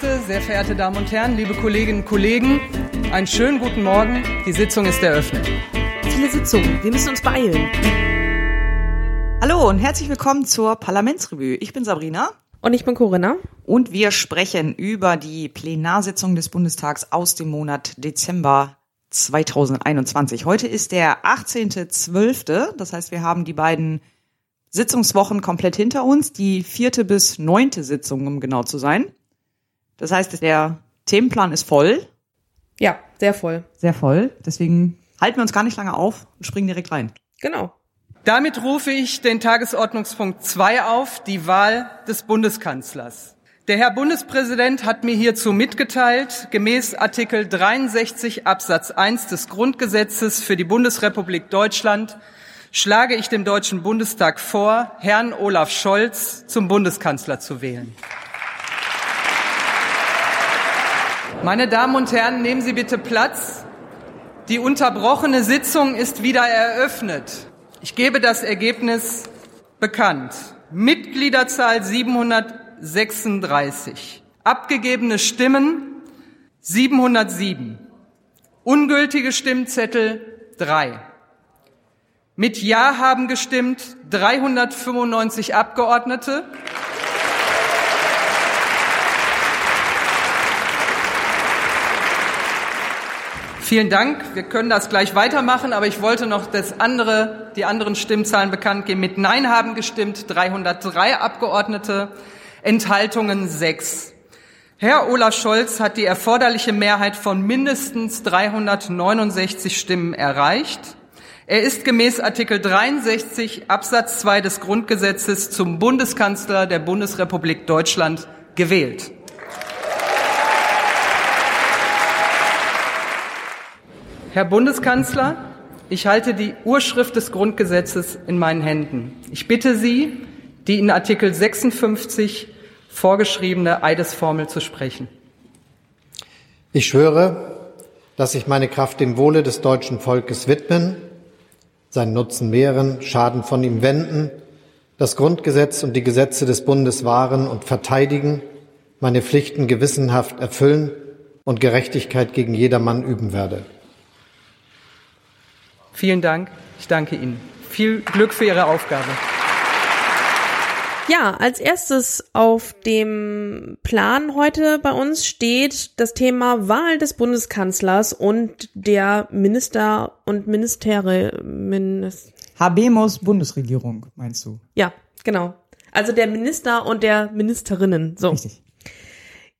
Gäste, sehr verehrte Damen und Herren, liebe Kolleginnen und Kollegen, einen schönen guten Morgen. Die Sitzung ist eröffnet. Viele Sitzungen, wir müssen uns beeilen. Hallo und herzlich willkommen zur Parlamentsrevue. Ich bin Sabrina. Und ich bin Corinna. Und wir sprechen über die Plenarsitzung des Bundestags aus dem Monat Dezember 2021. Heute ist der 18.12., das heißt, wir haben die beiden Sitzungswochen komplett hinter uns, die vierte bis neunte Sitzung, um genau zu sein. Das heißt, der Themenplan ist voll. Ja, sehr voll. Sehr voll. Deswegen halten wir uns gar nicht lange auf und springen direkt rein. Genau. Damit rufe ich den Tagesordnungspunkt 2 auf, die Wahl des Bundeskanzlers. Der Herr Bundespräsident hat mir hierzu mitgeteilt, gemäß Artikel 63 Absatz 1 des Grundgesetzes für die Bundesrepublik Deutschland schlage ich dem Deutschen Bundestag vor, Herrn Olaf Scholz zum Bundeskanzler zu wählen. Meine Damen und Herren, nehmen Sie bitte Platz. Die unterbrochene Sitzung ist wieder eröffnet. Ich gebe das Ergebnis bekannt. Mitgliederzahl 736. Abgegebene Stimmen 707. Ungültige Stimmzettel 3. Mit Ja haben gestimmt 395 Abgeordnete. Vielen Dank. Wir können das gleich weitermachen, aber ich wollte noch das andere, die anderen Stimmzahlen bekannt geben. Mit Nein haben gestimmt 303 Abgeordnete, Enthaltungen 6. Herr Olaf Scholz hat die erforderliche Mehrheit von mindestens 369 Stimmen erreicht. Er ist gemäß Artikel 63 Absatz 2 des Grundgesetzes zum Bundeskanzler der Bundesrepublik Deutschland gewählt. Herr Bundeskanzler, ich halte die Urschrift des Grundgesetzes in meinen Händen. Ich bitte Sie, die in Artikel 56 vorgeschriebene Eidesformel zu sprechen. Ich schwöre, dass ich meine Kraft dem Wohle des deutschen Volkes widmen seinen Nutzen mehren, Schaden von ihm wenden, das Grundgesetz und die Gesetze des Bundes wahren und verteidigen, meine Pflichten gewissenhaft erfüllen und Gerechtigkeit gegen jedermann üben werde. Vielen Dank. Ich danke Ihnen. Viel Glück für Ihre Aufgabe. Ja, als erstes auf dem Plan heute bei uns steht das Thema Wahl des Bundeskanzlers und der Minister und Ministere. Minis Habemos Bundesregierung, meinst du? Ja, genau. Also der Minister und der Ministerinnen. So. Richtig.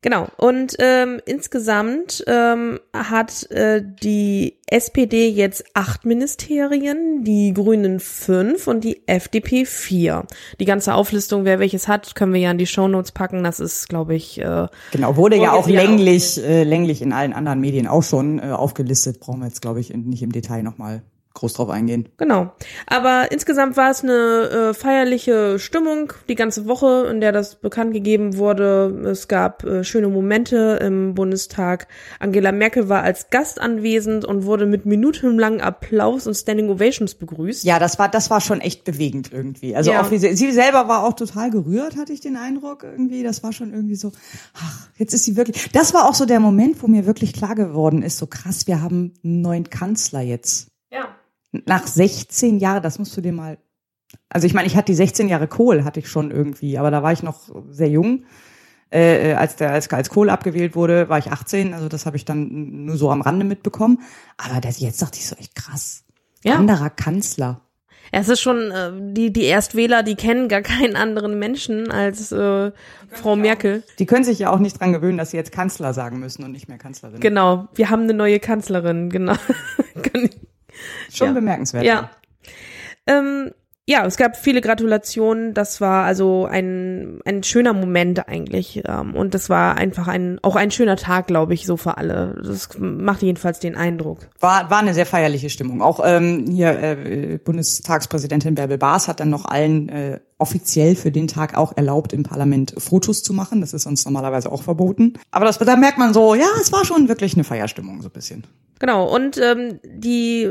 Genau. Und ähm, insgesamt ähm, hat äh, die SPD jetzt acht Ministerien, die Grünen fünf und die FDP vier. Die ganze Auflistung, wer welches hat, können wir ja in die Shownotes packen. Das ist, glaube ich. Äh, genau, wurde ja auch länglich, äh, länglich in allen anderen Medien auch schon äh, aufgelistet. Brauchen wir jetzt, glaube ich, nicht im Detail nochmal groß drauf eingehen. Genau. Aber insgesamt war es eine äh, feierliche Stimmung die ganze Woche, in der das bekannt gegeben wurde. Es gab äh, schöne Momente im Bundestag. Angela Merkel war als Gast anwesend und wurde mit minutenlangen Applaus und Standing Ovations begrüßt. Ja, das war das war schon echt bewegend irgendwie. Also ja. auch wie sie, sie selber war auch total gerührt, hatte ich den Eindruck irgendwie. Das war schon irgendwie so, ach, jetzt ist sie wirklich. Das war auch so der Moment, wo mir wirklich klar geworden ist, so krass, wir haben einen neuen Kanzler jetzt. Ja nach 16 Jahren, das musst du dir mal. Also ich meine, ich hatte die 16 Jahre Kohl, hatte ich schon irgendwie, aber da war ich noch sehr jung. Äh, als der als, als Kohl abgewählt wurde, war ich 18, also das habe ich dann nur so am Rande mitbekommen. Aber das, jetzt dachte ich so echt krass. Ja. Anderer Kanzler. Es ist schon, äh, die, die Erstwähler, die kennen gar keinen anderen Menschen als äh, Frau Merkel. Die können sich ja auch nicht dran gewöhnen, dass sie jetzt Kanzler sagen müssen und nicht mehr Kanzlerin. Genau, wir haben eine neue Kanzlerin, genau. Schon ja. bemerkenswert. Ja. Ähm, ja, es gab viele Gratulationen. Das war also ein, ein schöner Moment eigentlich. Ähm, und das war einfach ein, auch ein schöner Tag, glaube ich, so für alle. Das macht jedenfalls den Eindruck. War, war eine sehr feierliche Stimmung. Auch ähm, hier äh, Bundestagspräsidentin Bärbel Baas hat dann noch allen äh, offiziell für den Tag auch erlaubt, im Parlament Fotos zu machen. Das ist uns normalerweise auch verboten. Aber das, da merkt man so, ja, es war schon wirklich eine Feierstimmung, so ein bisschen. Genau, und ähm, die,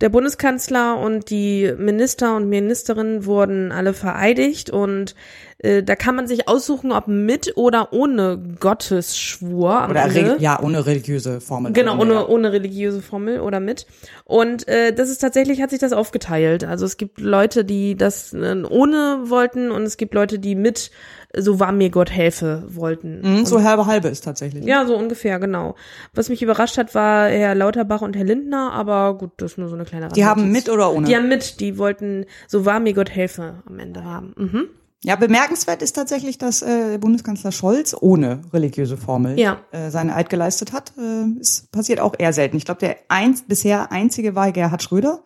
der Bundeskanzler und die Minister und Ministerinnen wurden alle vereidigt und äh, da kann man sich aussuchen, ob mit oder ohne Gottesschwur. Oder Ende. ja, ohne religiöse Formel. Genau, Ja. ohne, ohne religiöse Formel oder mit. Und äh, das ist tatsächlich, hat sich das aufgeteilt. Also es gibt Leute, die das äh, ohne wollten und es gibt Leute, die mit so wahr mir Gott helfe wollten. Mhm, so halbe halbe ist tatsächlich. Ja, so ungefähr, genau. Was mich überrascht hat, war Herr Lauterbach und Herr Lindner, aber gut, das ist nur so eine kleine Die haben mit oder ohne? Die haben mit, die wollten so wahr mir Gott helfe am Ende haben. Mhm. Ja, bemerkenswert ist tatsächlich, dass äh, Bundeskanzler Scholz ohne religiöse Formel Ja. äh, seine Eid geleistet hat. Äh, es passiert auch eher selten. Ich glaube, der eins, bisher einzige war Gerhard Schröder.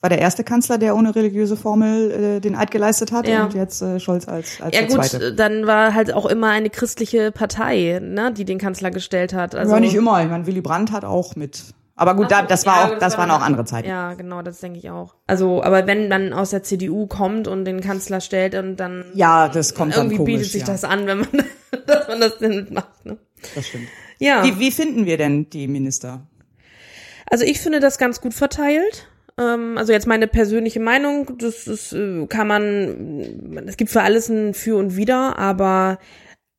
War der erste Kanzler, der ohne religiöse Formel äh, den Eid geleistet hat Ja. und jetzt äh, Scholz als, als Ja der gut, zweite. dann war halt auch immer eine christliche Partei, ne, die den Kanzler gestellt hat. Also ja, nicht immer. Ich meine, Willy Brandt hat auch mit. Aber gut, da, das war Ja, auch, das waren dann- auch andere Zeiten. Ja, genau, das denke ich auch. Also, aber wenn dann aus der CDU kommt und den Kanzler stellt und dann Ja, das kommt dann irgendwie komisch. bietet sich ja. das an, wenn man, dass man das denn mitmacht. Ne? Das stimmt. Ja, Wie, wie finden wir denn die Minister? also ich finde das ganz gut verteilt. Ähm, also jetzt meine persönliche Meinung, das ist, äh, kann man, es gibt für alles ein Für und Wider, aber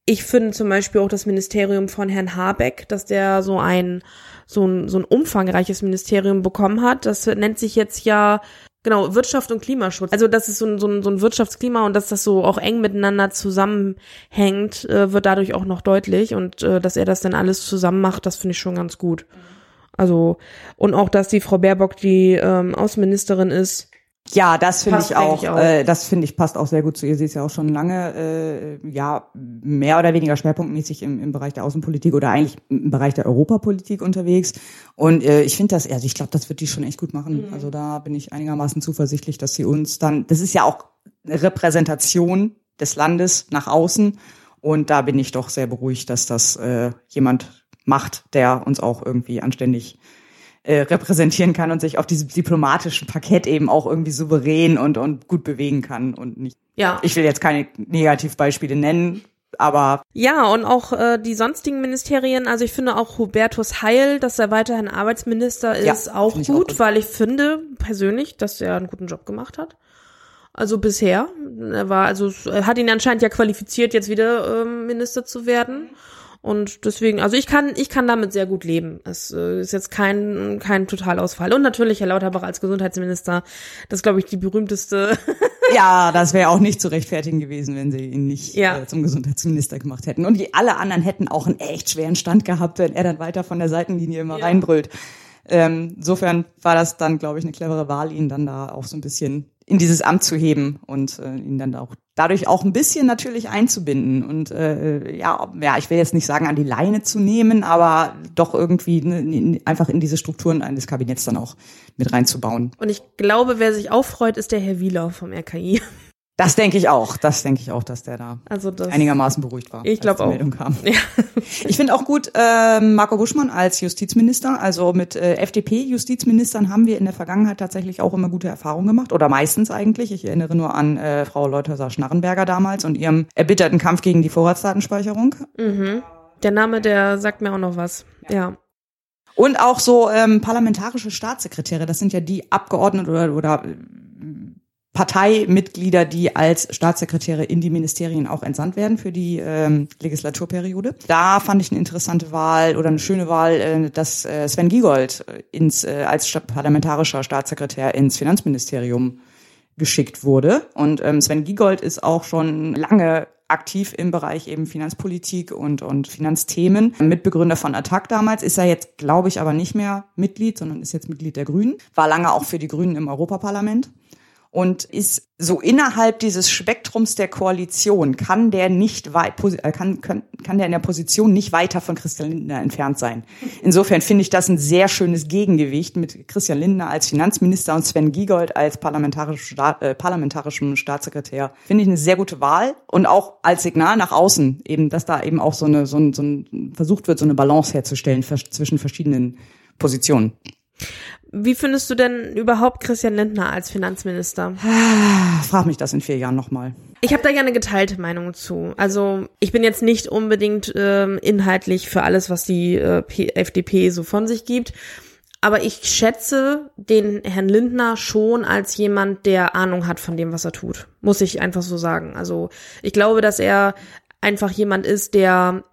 ich finde zum Beispiel auch das Ministerium von Herrn Habeck, dass der so ein, so ein, so ein umfangreiches Ministerium bekommen hat. Das nennt sich jetzt ja Genau, Wirtschaft und Klimaschutz. Also, dass es so ein, so ein, so ein Wirtschaftsklima und dass das so auch eng miteinander zusammenhängt, äh, wird dadurch auch noch deutlich. Und äh, dass er das dann alles zusammen macht, das finde ich schon ganz gut. Also, und auch, dass die Frau Baerbock die ähm, Außenministerin ist. Ja, das finde ich auch. eigentlich auch. Äh, das finde ich passt auch sehr gut zu ihr. Sie ist ja auch schon lange, äh, ja, mehr oder weniger schwerpunktmäßig im, im Bereich der Außenpolitik oder eigentlich im Bereich der Europapolitik unterwegs. Und äh, ich finde das, also ich glaube, das wird die schon echt gut machen. Also da bin ich einigermaßen zuversichtlich, dass sie uns dann, das ist ja auch eine Repräsentation des Landes nach außen. Und da bin ich doch sehr beruhigt, dass das äh, jemand macht, der uns auch irgendwie anständig äh, repräsentieren kann und sich auf diesem diplomatischen Parkett eben auch irgendwie souverän und, und gut bewegen kann und nicht. Ja. Ich will jetzt keine Negativbeispiele nennen, aber Ja, und auch äh, die sonstigen Ministerien, also ich finde auch Hubertus Heil, dass er weiterhin Arbeitsminister Ja, ist, auch finde ich gut, auch gut. weil ich finde persönlich, dass er einen guten Job gemacht hat. Also bisher. Er war, also er hat ihn anscheinend ja qualifiziert, jetzt wieder ähm, Minister zu werden. Und deswegen, also ich kann, ich kann damit sehr gut leben. Es äh, ist jetzt kein, kein Totalausfall. Und natürlich Herr Lauterbach als Gesundheitsminister, das glaube ich, die berühmteste ja, das wäre auch nicht zu rechtfertigen gewesen, wenn sie ihn nicht Ja. äh, zum Gesundheitsminister gemacht hätten. Und die alle anderen hätten auch einen echt schweren Stand gehabt, wenn er dann weiter von der Seitenlinie immer reinbrüllt. Ähm, insofern war das dann, glaube ich, eine clevere Wahl, ihn dann da auch so ein bisschen in dieses Amt zu heben und äh, ihn dann auch dadurch auch ein bisschen natürlich einzubinden und äh, ja, ja, ich will jetzt nicht sagen an die Leine zu nehmen, aber doch irgendwie ne, in- einfach in diese Strukturen eines Kabinetts dann auch mit reinzubauen. Und ich glaube, wer sich auch freut, ist der Herr Wieler vom RKI. Das denke ich auch. Das denke ich auch, dass der da Also das. einigermaßen beruhigt war. Ich als glaub die auch. Meldung kam. Ja. Ich finde auch gut äh, Marco Buschmann als Justizminister. Also mit äh, FDP-Justizministern haben wir in der Vergangenheit tatsächlich auch immer gute Erfahrungen gemacht. Oder meistens eigentlich. Ich erinnere nur an äh, Frau Leuthäuser-Schnarrenberger damals und ihrem erbitterten Kampf gegen die Vorratsdatenspeicherung. Mhm. Der Name, der sagt mir auch noch was. Ja. Und auch so ähm, parlamentarische Staatssekretäre. Das sind ja die Abgeordneten oder, oder Parteimitglieder, die als Staatssekretäre in die Ministerien auch entsandt werden für die ähm, Legislaturperiode. Da fand ich eine interessante Wahl oder eine schöne Wahl, äh, dass äh, Sven Giegold äh, ins, äh, als parlamentarischer Staatssekretär ins Finanzministerium geschickt wurde. Und ähm, Sven Giegold ist auch schon lange aktiv im Bereich eben Finanzpolitik und, und Finanzthemen. Mitbegründer von Attac damals ist er jetzt, glaube ich, aber nicht mehr Mitglied, sondern ist jetzt Mitglied der Grünen. War lange auch für die Grünen im Europaparlament und ist so innerhalb dieses Spektrums der Koalition kann der nicht weit äh, kann, kann kann der in der Position nicht weiter von Christian Lindner entfernt sein. Insofern finde ich das ein sehr schönes Gegengewicht mit Christian Lindner als Finanzminister und Sven Giegold als parlamentarisch, äh, parlamentarischem Staatssekretär. Finde ich eine sehr gute Wahl und auch als Signal nach außen eben, dass da eben auch so eine so ein, so ein versucht wird, so eine Balance herzustellen zwischen verschiedenen Positionen. Wie findest du denn überhaupt Christian Lindner als Finanzminister? Frag mich das in vier Jahren nochmal. Ich habe da ja eine geteilte Meinung zu. Also ich bin jetzt nicht unbedingt ähm, inhaltlich für alles, was die äh, FDP so von sich gibt. aber ich schätze den Herrn Lindner schon als jemand, der Ahnung hat von dem, was er tut. Muss ich einfach so sagen. Also ich glaube, dass er einfach jemand ist, der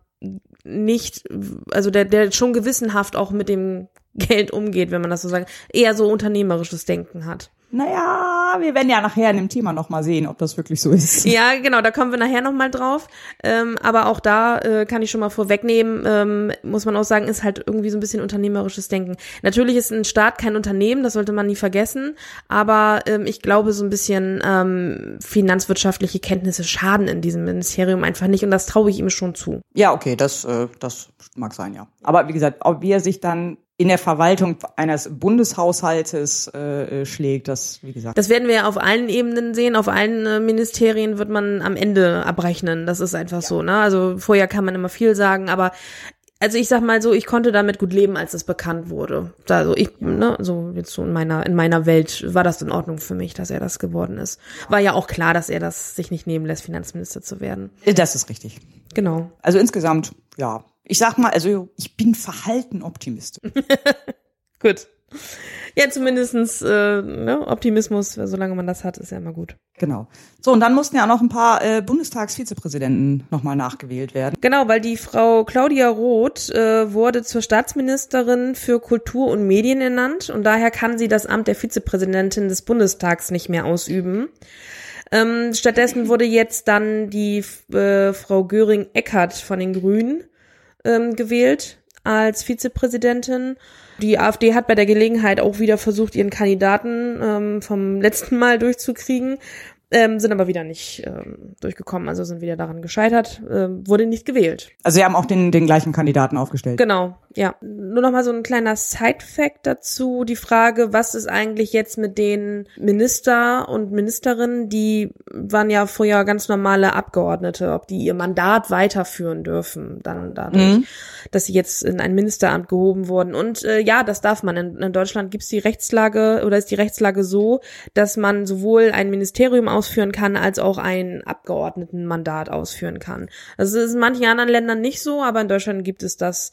nicht, also der, der schon gewissenhaft auch mit dem Geld umgeht, wenn man das so sagt, eher so unternehmerisches Denken hat. Naja, wir werden ja nachher in dem Thema nochmal sehen, ob das wirklich so ist. Ja, genau, da kommen wir nachher nochmal drauf. Ähm, aber auch da äh, kann ich schon mal vorwegnehmen, ähm, muss man auch sagen, ist halt irgendwie so ein bisschen unternehmerisches Denken. Natürlich ist ein Staat kein Unternehmen, das sollte man nie vergessen, aber ähm, ich glaube, so ein bisschen ähm, finanzwirtschaftliche Kenntnisse schaden in diesem Ministerium einfach nicht und das traue ich ihm schon zu. Ja, okay, das, äh, das mag sein, ja. Aber wie gesagt, ob wie er sich dann in der Verwaltung eines Bundeshaushaltes äh, schlägt, das wie gesagt. Das werden wir ja auf allen Ebenen sehen, auf allen äh, Ministerien wird man am Ende abrechnen. Das ist einfach ja. so, ne? Also vorher kann man immer viel sagen, aber also ich sag mal so, ich konnte damit gut leben, als es bekannt wurde. Also ich, ne, so jetzt so in meiner in meiner Welt war das in Ordnung für mich, dass er das geworden ist. War ja auch klar, dass er das sich nicht nehmen lässt, Finanzminister zu werden. Das ist richtig. Genau. Also insgesamt, ja, ich sag mal, also ich bin verhalten optimistisch. gut. Ja, zumindestens äh, ne, Optimismus, solange man das hat, ist ja immer gut. Genau. So, und dann mussten ja auch noch ein paar äh, Bundestagsvizepräsidenten nochmal nachgewählt werden. Genau, weil die Frau Claudia Roth äh, wurde zur Staatsministerin für Kultur und Medien ernannt und daher kann sie das Amt der Vizepräsidentin des Bundestags nicht mehr ausüben. Ähm, stattdessen wurde jetzt dann die äh, Frau Göring-Eckert von den Grünen ähm, gewählt als Vizepräsidentin. Die AfD hat bei der Gelegenheit auch wieder versucht, ihren Kandidaten ähm, vom letzten Mal durchzukriegen ähm, sind aber wieder nicht ähm, durchgekommen, also sind wieder daran gescheitert, ähm, wurde nicht gewählt. Also sie haben auch den, den gleichen Kandidaten aufgestellt. Genau, ja. Nur noch mal so ein kleiner Side-Fact dazu, die Frage, was ist eigentlich jetzt mit den Minister und Ministerinnen, die waren ja vorher ganz normale Abgeordnete, ob die ihr Mandat weiterführen dürfen, dann dadurch, mhm. dass sie jetzt in ein Ministeramt gehoben wurden. Und äh, ja, das darf man. In, in Deutschland gibt's die Rechtslage oder ist die Rechtslage so, dass man sowohl ein Ministerium aus ausführen kann, als auch ein Abgeordnetenmandat ausführen kann. Das ist in manchen anderen Ländern nicht so, aber in Deutschland gibt es das,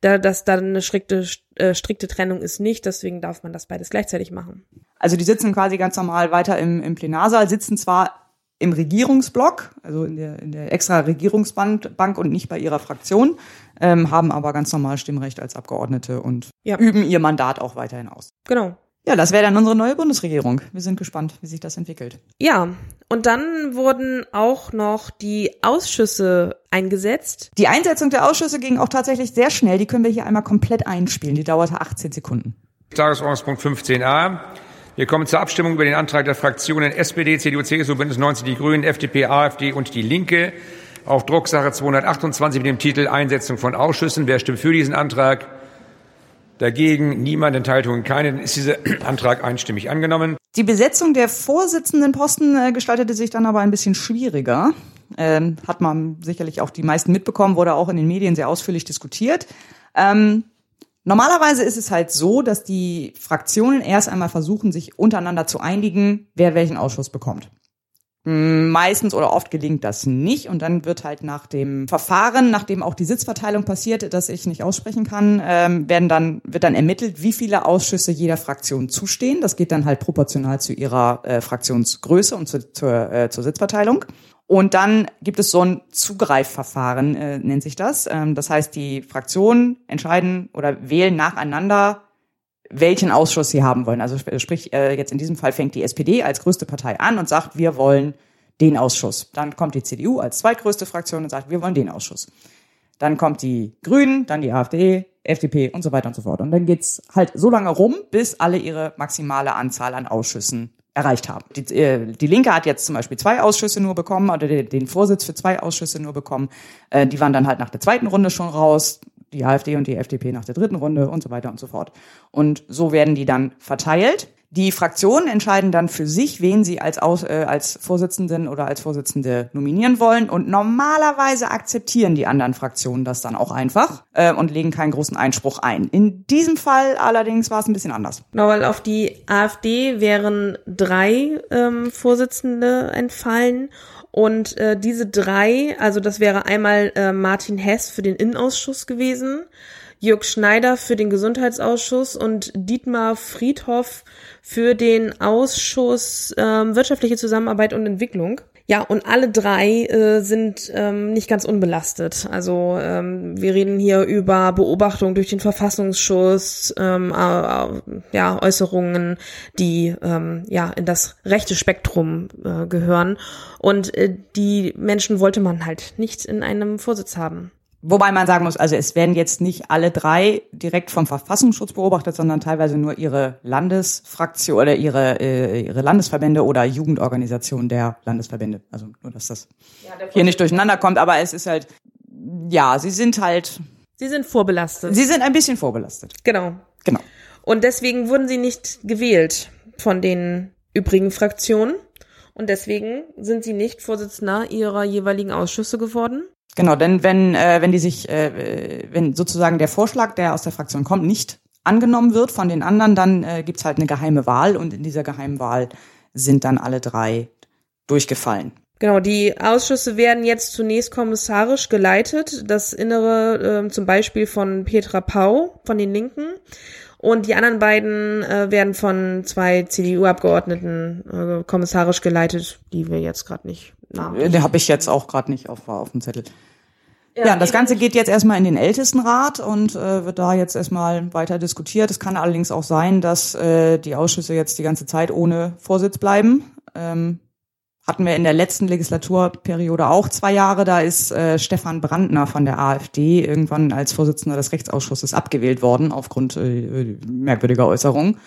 da dass da eine strikte, äh, strikte Trennung ist nicht, deswegen darf man das beides gleichzeitig machen. Also die sitzen quasi ganz normal weiter im, im Plenarsaal, sitzen zwar im Regierungsblock, also in der, in der extra Regierungsbank und nicht bei ihrer Fraktion, ähm, haben aber ganz normal Stimmrecht als Abgeordnete und ja. üben ihr Mandat auch weiterhin aus. Genau. Ja, das wäre dann unsere neue Bundesregierung. Wir sind gespannt, wie sich das entwickelt. Ja, und dann wurden auch noch die Ausschüsse eingesetzt. Die Einsetzung der Ausschüsse ging auch tatsächlich sehr schnell. Die können wir hier einmal komplett einspielen. Die dauerte 18 Sekunden. Tagesordnungspunkt 15a. Wir kommen zur Abstimmung über den Antrag der Fraktionen SPD, CDU, CSU, Bündnis 90, die Grünen, FDP, AfD und die Linke auf Drucksache 228 mit dem Titel Einsetzung von Ausschüssen. Wer stimmt für diesen Antrag? Dagegen niemand, Enthaltungen keine. Ist dieser Antrag einstimmig angenommen. Die Besetzung der Vorsitzendenposten äh, gestaltete sich dann aber ein bisschen schwieriger. Ähm, hat man sicherlich auch die meisten mitbekommen, wurde auch in den Medien sehr ausführlich diskutiert. Ähm, normalerweise ist es halt so, dass die Fraktionen erst einmal versuchen, sich untereinander zu einigen, wer welchen Ausschuss bekommt. Meistens oder oft gelingt das nicht und dann wird halt nach dem Verfahren, nachdem auch die Sitzverteilung passiert, das ich nicht aussprechen kann, ähm, werden dann wird dann ermittelt, wie viele Ausschüsse jeder Fraktion zustehen. Das geht dann halt proportional zu ihrer äh, Fraktionsgröße und zu, zur, äh, zur Sitzverteilung. Und dann gibt es so ein Zugreifverfahren, äh, nennt sich das. Ähm, das heißt, die Fraktionen entscheiden oder wählen nacheinander welchen Ausschuss sie haben wollen. Also sprich, äh, jetzt in diesem Fall fängt die SPD als größte Partei an und sagt, wir wollen den Ausschuss. Dann kommt die CDU als zweitgrößte Fraktion und sagt, wir wollen den Ausschuss. Dann kommt die Grünen, dann die AfD, FDP und so weiter und so fort. Und dann geht's halt so lange rum, bis alle ihre maximale Anzahl an Ausschüssen erreicht haben. Die, äh, die Linke hat jetzt zum Beispiel zwei Ausschüsse nur bekommen oder den Vorsitz für zwei Ausschüsse nur bekommen. Äh, die waren dann halt nach der zweiten Runde schon raus die AfD und die FDP nach der dritten Runde und so weiter und so fort. Und so werden die dann verteilt. Die Fraktionen entscheiden dann für sich, wen sie als, Aus, äh, als Vorsitzenden oder als Vorsitzende nominieren wollen. Und normalerweise akzeptieren die anderen Fraktionen das dann auch einfach äh, und legen keinen großen Einspruch ein. In diesem Fall allerdings war es ein bisschen anders. Genau, weil auf die AfD wären drei ähm, Vorsitzende entfallen und äh, diese drei, also das wäre einmal äh, Martin Hess für den Innenausschuss gewesen, Jörg Schneider für den Gesundheitsausschuss und Dietmar Friedhoff für den Ausschuss ähm, wirtschaftliche Zusammenarbeit und Entwicklung. Ja, und alle drei äh, sind ähm, nicht ganz unbelastet. Also ähm, wir reden hier über Beobachtung durch den Verfassungsschutz, ähm, äh, ja, Äußerungen, die ähm, ja in das rechte Spektrum äh, gehören. Und äh, die Menschen wollte man halt nicht in einem Vorsitz haben. Wobei man sagen muss, also es werden jetzt nicht alle drei direkt vom Verfassungsschutz beobachtet, sondern teilweise nur ihre Landesfraktion oder ihre, äh, ihre Landesverbände oder Jugendorganisationen der Landesverbände. Also nur, dass das ja, hier nicht durcheinander kommt, aber es ist halt, ja, sie sind halt. Sie sind vorbelastet. Sie sind ein bisschen vorbelastet. Genau. Genau. Und deswegen wurden sie nicht gewählt von den übrigen Fraktionen. Und deswegen sind sie nicht Vorsitzender ihrer jeweiligen Ausschüsse geworden. Genau, denn wenn, äh, wenn die sich, äh, wenn sozusagen der Vorschlag, der aus der Fraktion kommt, nicht angenommen wird von den anderen, dann äh, gibt's halt eine geheime Wahl und in dieser geheimen Wahl sind dann alle drei durchgefallen. Genau, die Ausschüsse werden jetzt zunächst kommissarisch geleitet. Das Innere äh, zum Beispiel von Petra Pau von den Linken und die anderen beiden äh, werden von zwei CDU-Abgeordneten äh, kommissarisch geleitet, die wir jetzt gerade nicht Namen. Den habe ich jetzt auch gerade nicht auf, auf dem Zettel. Ja, ja, das Ganze geht jetzt erstmal in den Ältestenrat und äh, wird da jetzt erstmal weiter diskutiert. Es kann allerdings auch sein, dass äh, die Ausschüsse jetzt die ganze Zeit ohne Vorsitz bleiben. Ähm, hatten wir in der letzten Legislaturperiode auch zwei Jahre. Da ist äh, Stefan Brandner von der AfD irgendwann als Vorsitzender des Rechtsausschusses abgewählt worden aufgrund äh, merkwürdiger Äußerungen.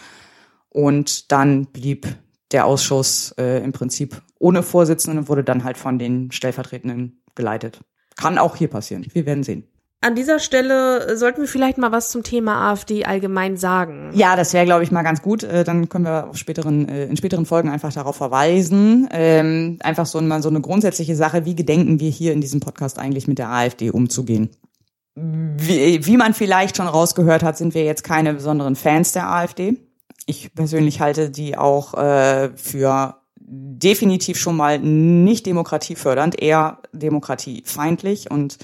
Und dann blieb der Ausschuss äh, im Prinzip ohne Vorsitzenden und wurde dann halt von den Stellvertretenden geleitet. Kann auch hier passieren. Wir werden sehen. An dieser Stelle sollten wir vielleicht mal was zum Thema AfD allgemein sagen. Ja, das wäre, glaube ich, mal ganz gut. Äh, dann können wir auf späteren, äh, in späteren Folgen einfach darauf verweisen. Ähm, einfach so mal so eine grundsätzliche Sache, wie gedenken wir hier in diesem Podcast eigentlich mit der AfD umzugehen? Wie, wie man vielleicht schon rausgehört hat, sind wir jetzt keine besonderen Fans der AfD. Ich persönlich halte die auch äh, für definitiv schon mal nicht demokratiefördernd, eher demokratiefeindlich und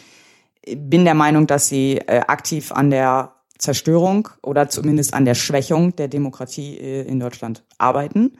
bin der Meinung, dass sie äh, aktiv an der Zerstörung oder zumindest an der Schwächung der Demokratie äh, in Deutschland arbeiten.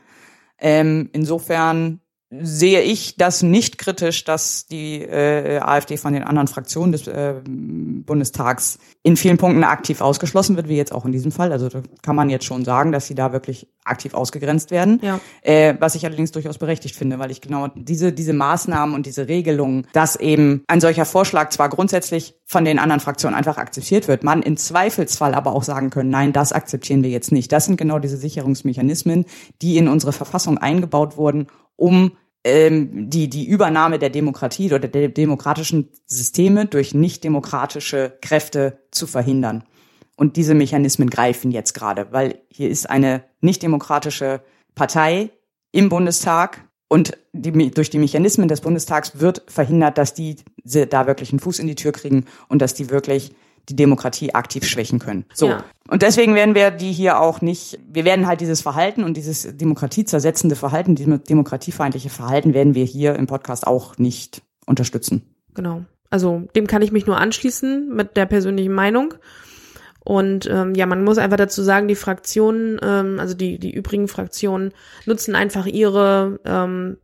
Ähm, insofern sehe ich das nicht kritisch, dass die äh, AfD von den anderen Fraktionen des äh, Bundestags in vielen Punkten aktiv ausgeschlossen wird, wie jetzt auch in diesem Fall. Also da kann man jetzt schon sagen, dass sie da wirklich aktiv ausgegrenzt werden. Ja. Äh, was ich allerdings durchaus berechtigt finde, weil ich genau diese, diese Maßnahmen und diese Regelungen, dass eben ein solcher Vorschlag zwar grundsätzlich von den anderen Fraktionen einfach akzeptiert wird, man im Zweifelsfall aber auch sagen können, nein, das akzeptieren wir jetzt nicht. Das sind genau diese Sicherungsmechanismen, die in unsere Verfassung eingebaut wurden, um ähm, die, die Übernahme der Demokratie oder der demokratischen Systeme durch nicht demokratische Kräfte zu verhindern. Und diese Mechanismen greifen jetzt gerade, weil hier ist eine nicht demokratische Partei im Bundestag und die, durch die Mechanismen des Bundestags wird verhindert, dass die da wirklich einen Fuß in die Tür kriegen und dass die wirklich die Demokratie aktiv schwächen können. So. Ja. Und deswegen werden wir die hier auch nicht, wir werden halt dieses Verhalten und dieses demokratiezersetzende Verhalten, dieses demokratiefeindliche Verhalten werden wir hier im Podcast auch nicht unterstützen. Genau. Also dem kann ich mich nur anschließen mit der persönlichen Meinung. Und ähm, ja, man muss einfach dazu sagen, die Fraktionen, ähm, also die, die übrigen Fraktionen nutzen einfach ihre ähm,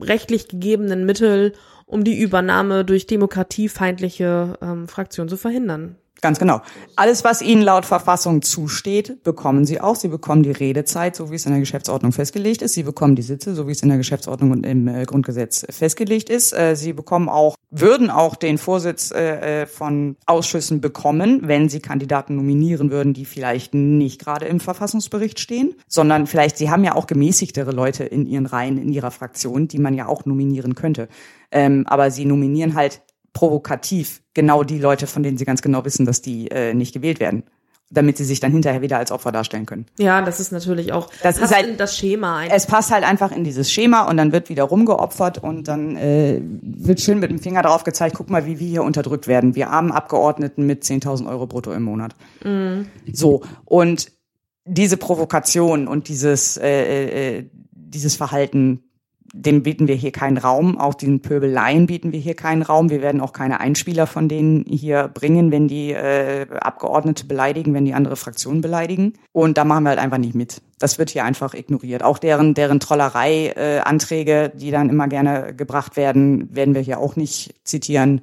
rechtlich gegebenen Mittel, um die Übernahme durch demokratiefeindliche ähm, Fraktionen zu verhindern. Ganz genau. Alles, was Ihnen laut Verfassung zusteht, bekommen Sie auch. Sie bekommen die Redezeit, so wie es in der Geschäftsordnung festgelegt ist. Sie bekommen die Sitze, so wie es in der Geschäftsordnung und im äh, Grundgesetz festgelegt ist. Äh, Sie bekommen auch, würden auch den Vorsitz äh, von Ausschüssen bekommen, wenn Sie Kandidaten nominieren würden, die vielleicht nicht gerade im Verfassungsbericht stehen, sondern vielleicht, Sie haben ja auch gemäßigtere Leute in Ihren Reihen, in Ihrer Fraktion, die man ja auch nominieren könnte. Ähm, aber Sie nominieren halt provokativ genau die Leute, von denen sie ganz genau wissen, dass die äh, nicht gewählt werden damit sie sich dann hinterher wieder als Opfer darstellen können. Ja, das ist natürlich auch das ist halt das Schema. Eigentlich. Es passt halt einfach in dieses Schema und dann wird wieder rumgeopfert und dann äh, wird schön mit dem Finger drauf gezeigt, guck mal, wie wir hier unterdrückt werden. Wir armen Abgeordneten mit 10.000 Euro brutto im Monat. Mhm. So und diese Provokation und dieses äh, äh, dieses Verhalten dem bieten wir hier keinen Raum. Auch den Pöbeleien bieten wir hier keinen Raum. Wir werden auch keine Einspieler von denen hier bringen, wenn die äh, Abgeordnete beleidigen, wenn die andere Fraktionen beleidigen. Und da machen wir halt einfach nicht mit. Das wird hier einfach ignoriert. Auch deren, deren Trollerei-Anträge, äh, die dann immer gerne gebracht werden, werden wir hier auch nicht zitieren,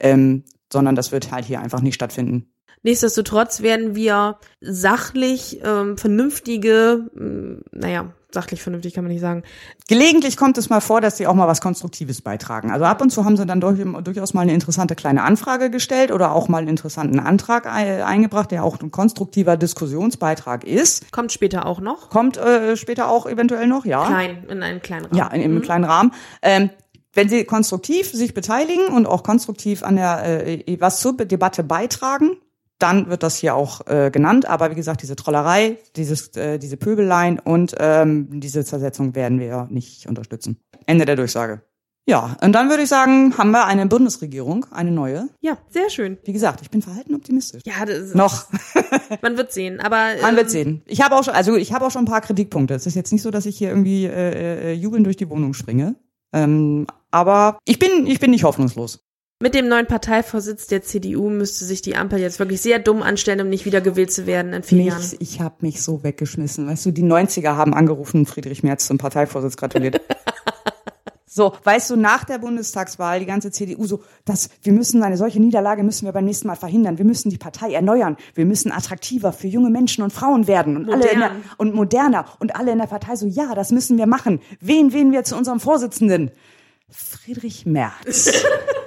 ähm, sondern das wird halt hier einfach nicht stattfinden. Nichtsdestotrotz werden wir sachlich ähm, vernünftige, mh, naja, sachlich vernünftig kann man nicht sagen. Gelegentlich kommt es mal vor, dass sie auch mal was Konstruktives beitragen. Also ab und zu haben sie dann durch, durchaus mal eine interessante kleine Anfrage gestellt oder auch mal einen interessanten Antrag eingebracht, der auch ein konstruktiver Diskussionsbeitrag ist. Kommt später auch noch. Kommt äh, später auch eventuell noch, ja. Klein, in einem kleinen Rahmen. Ja, in, einem mhm. kleinen Rahmen. Ähm, wenn sie konstruktiv sich beteiligen und auch konstruktiv an der äh, was zur Debatte beitragen, dann wird das hier auch äh, genannt. Aber wie gesagt, diese Trollerei, dieses, äh, diese Pöbeleien und ähm, diese Zersetzung werden wir nicht unterstützen. Ende der Durchsage. Ja, und dann würde ich sagen, haben wir eine Bundesregierung, eine neue. Ja, sehr schön. Wie gesagt, ich bin verhalten optimistisch. Ja, das ist, noch. man wird sehen, aber ähm, man wird ähm, sehen. Ich habe auch schon, also ich habe auch schon ein paar Kritikpunkte. Es ist jetzt nicht so, dass ich hier irgendwie äh, äh, jubeln durch die Wohnung springe. Ähm, aber ich bin, ich bin nicht hoffnungslos. Mit dem neuen Parteivorsitz der CDU müsste sich die Ampel jetzt wirklich sehr dumm anstellen, um nicht wieder gewählt zu werden in vier Jahren. Ich habe mich so weggeschmissen. Weißt du, die 90er haben angerufen und Friedrich Merz zum Parteivorsitz gratuliert. So, weißt du, nach der Bundestagswahl die ganze CDU so, dass wir müssen eine solche Niederlage müssen wir beim nächsten Mal verhindern. Wir müssen die Partei erneuern. Wir müssen attraktiver für junge Menschen und Frauen werden und Modern. alle der, und moderner und alle in der Partei so, ja, das müssen wir machen. Wen wählen wir zu unserem Vorsitzenden? Friedrich Merz.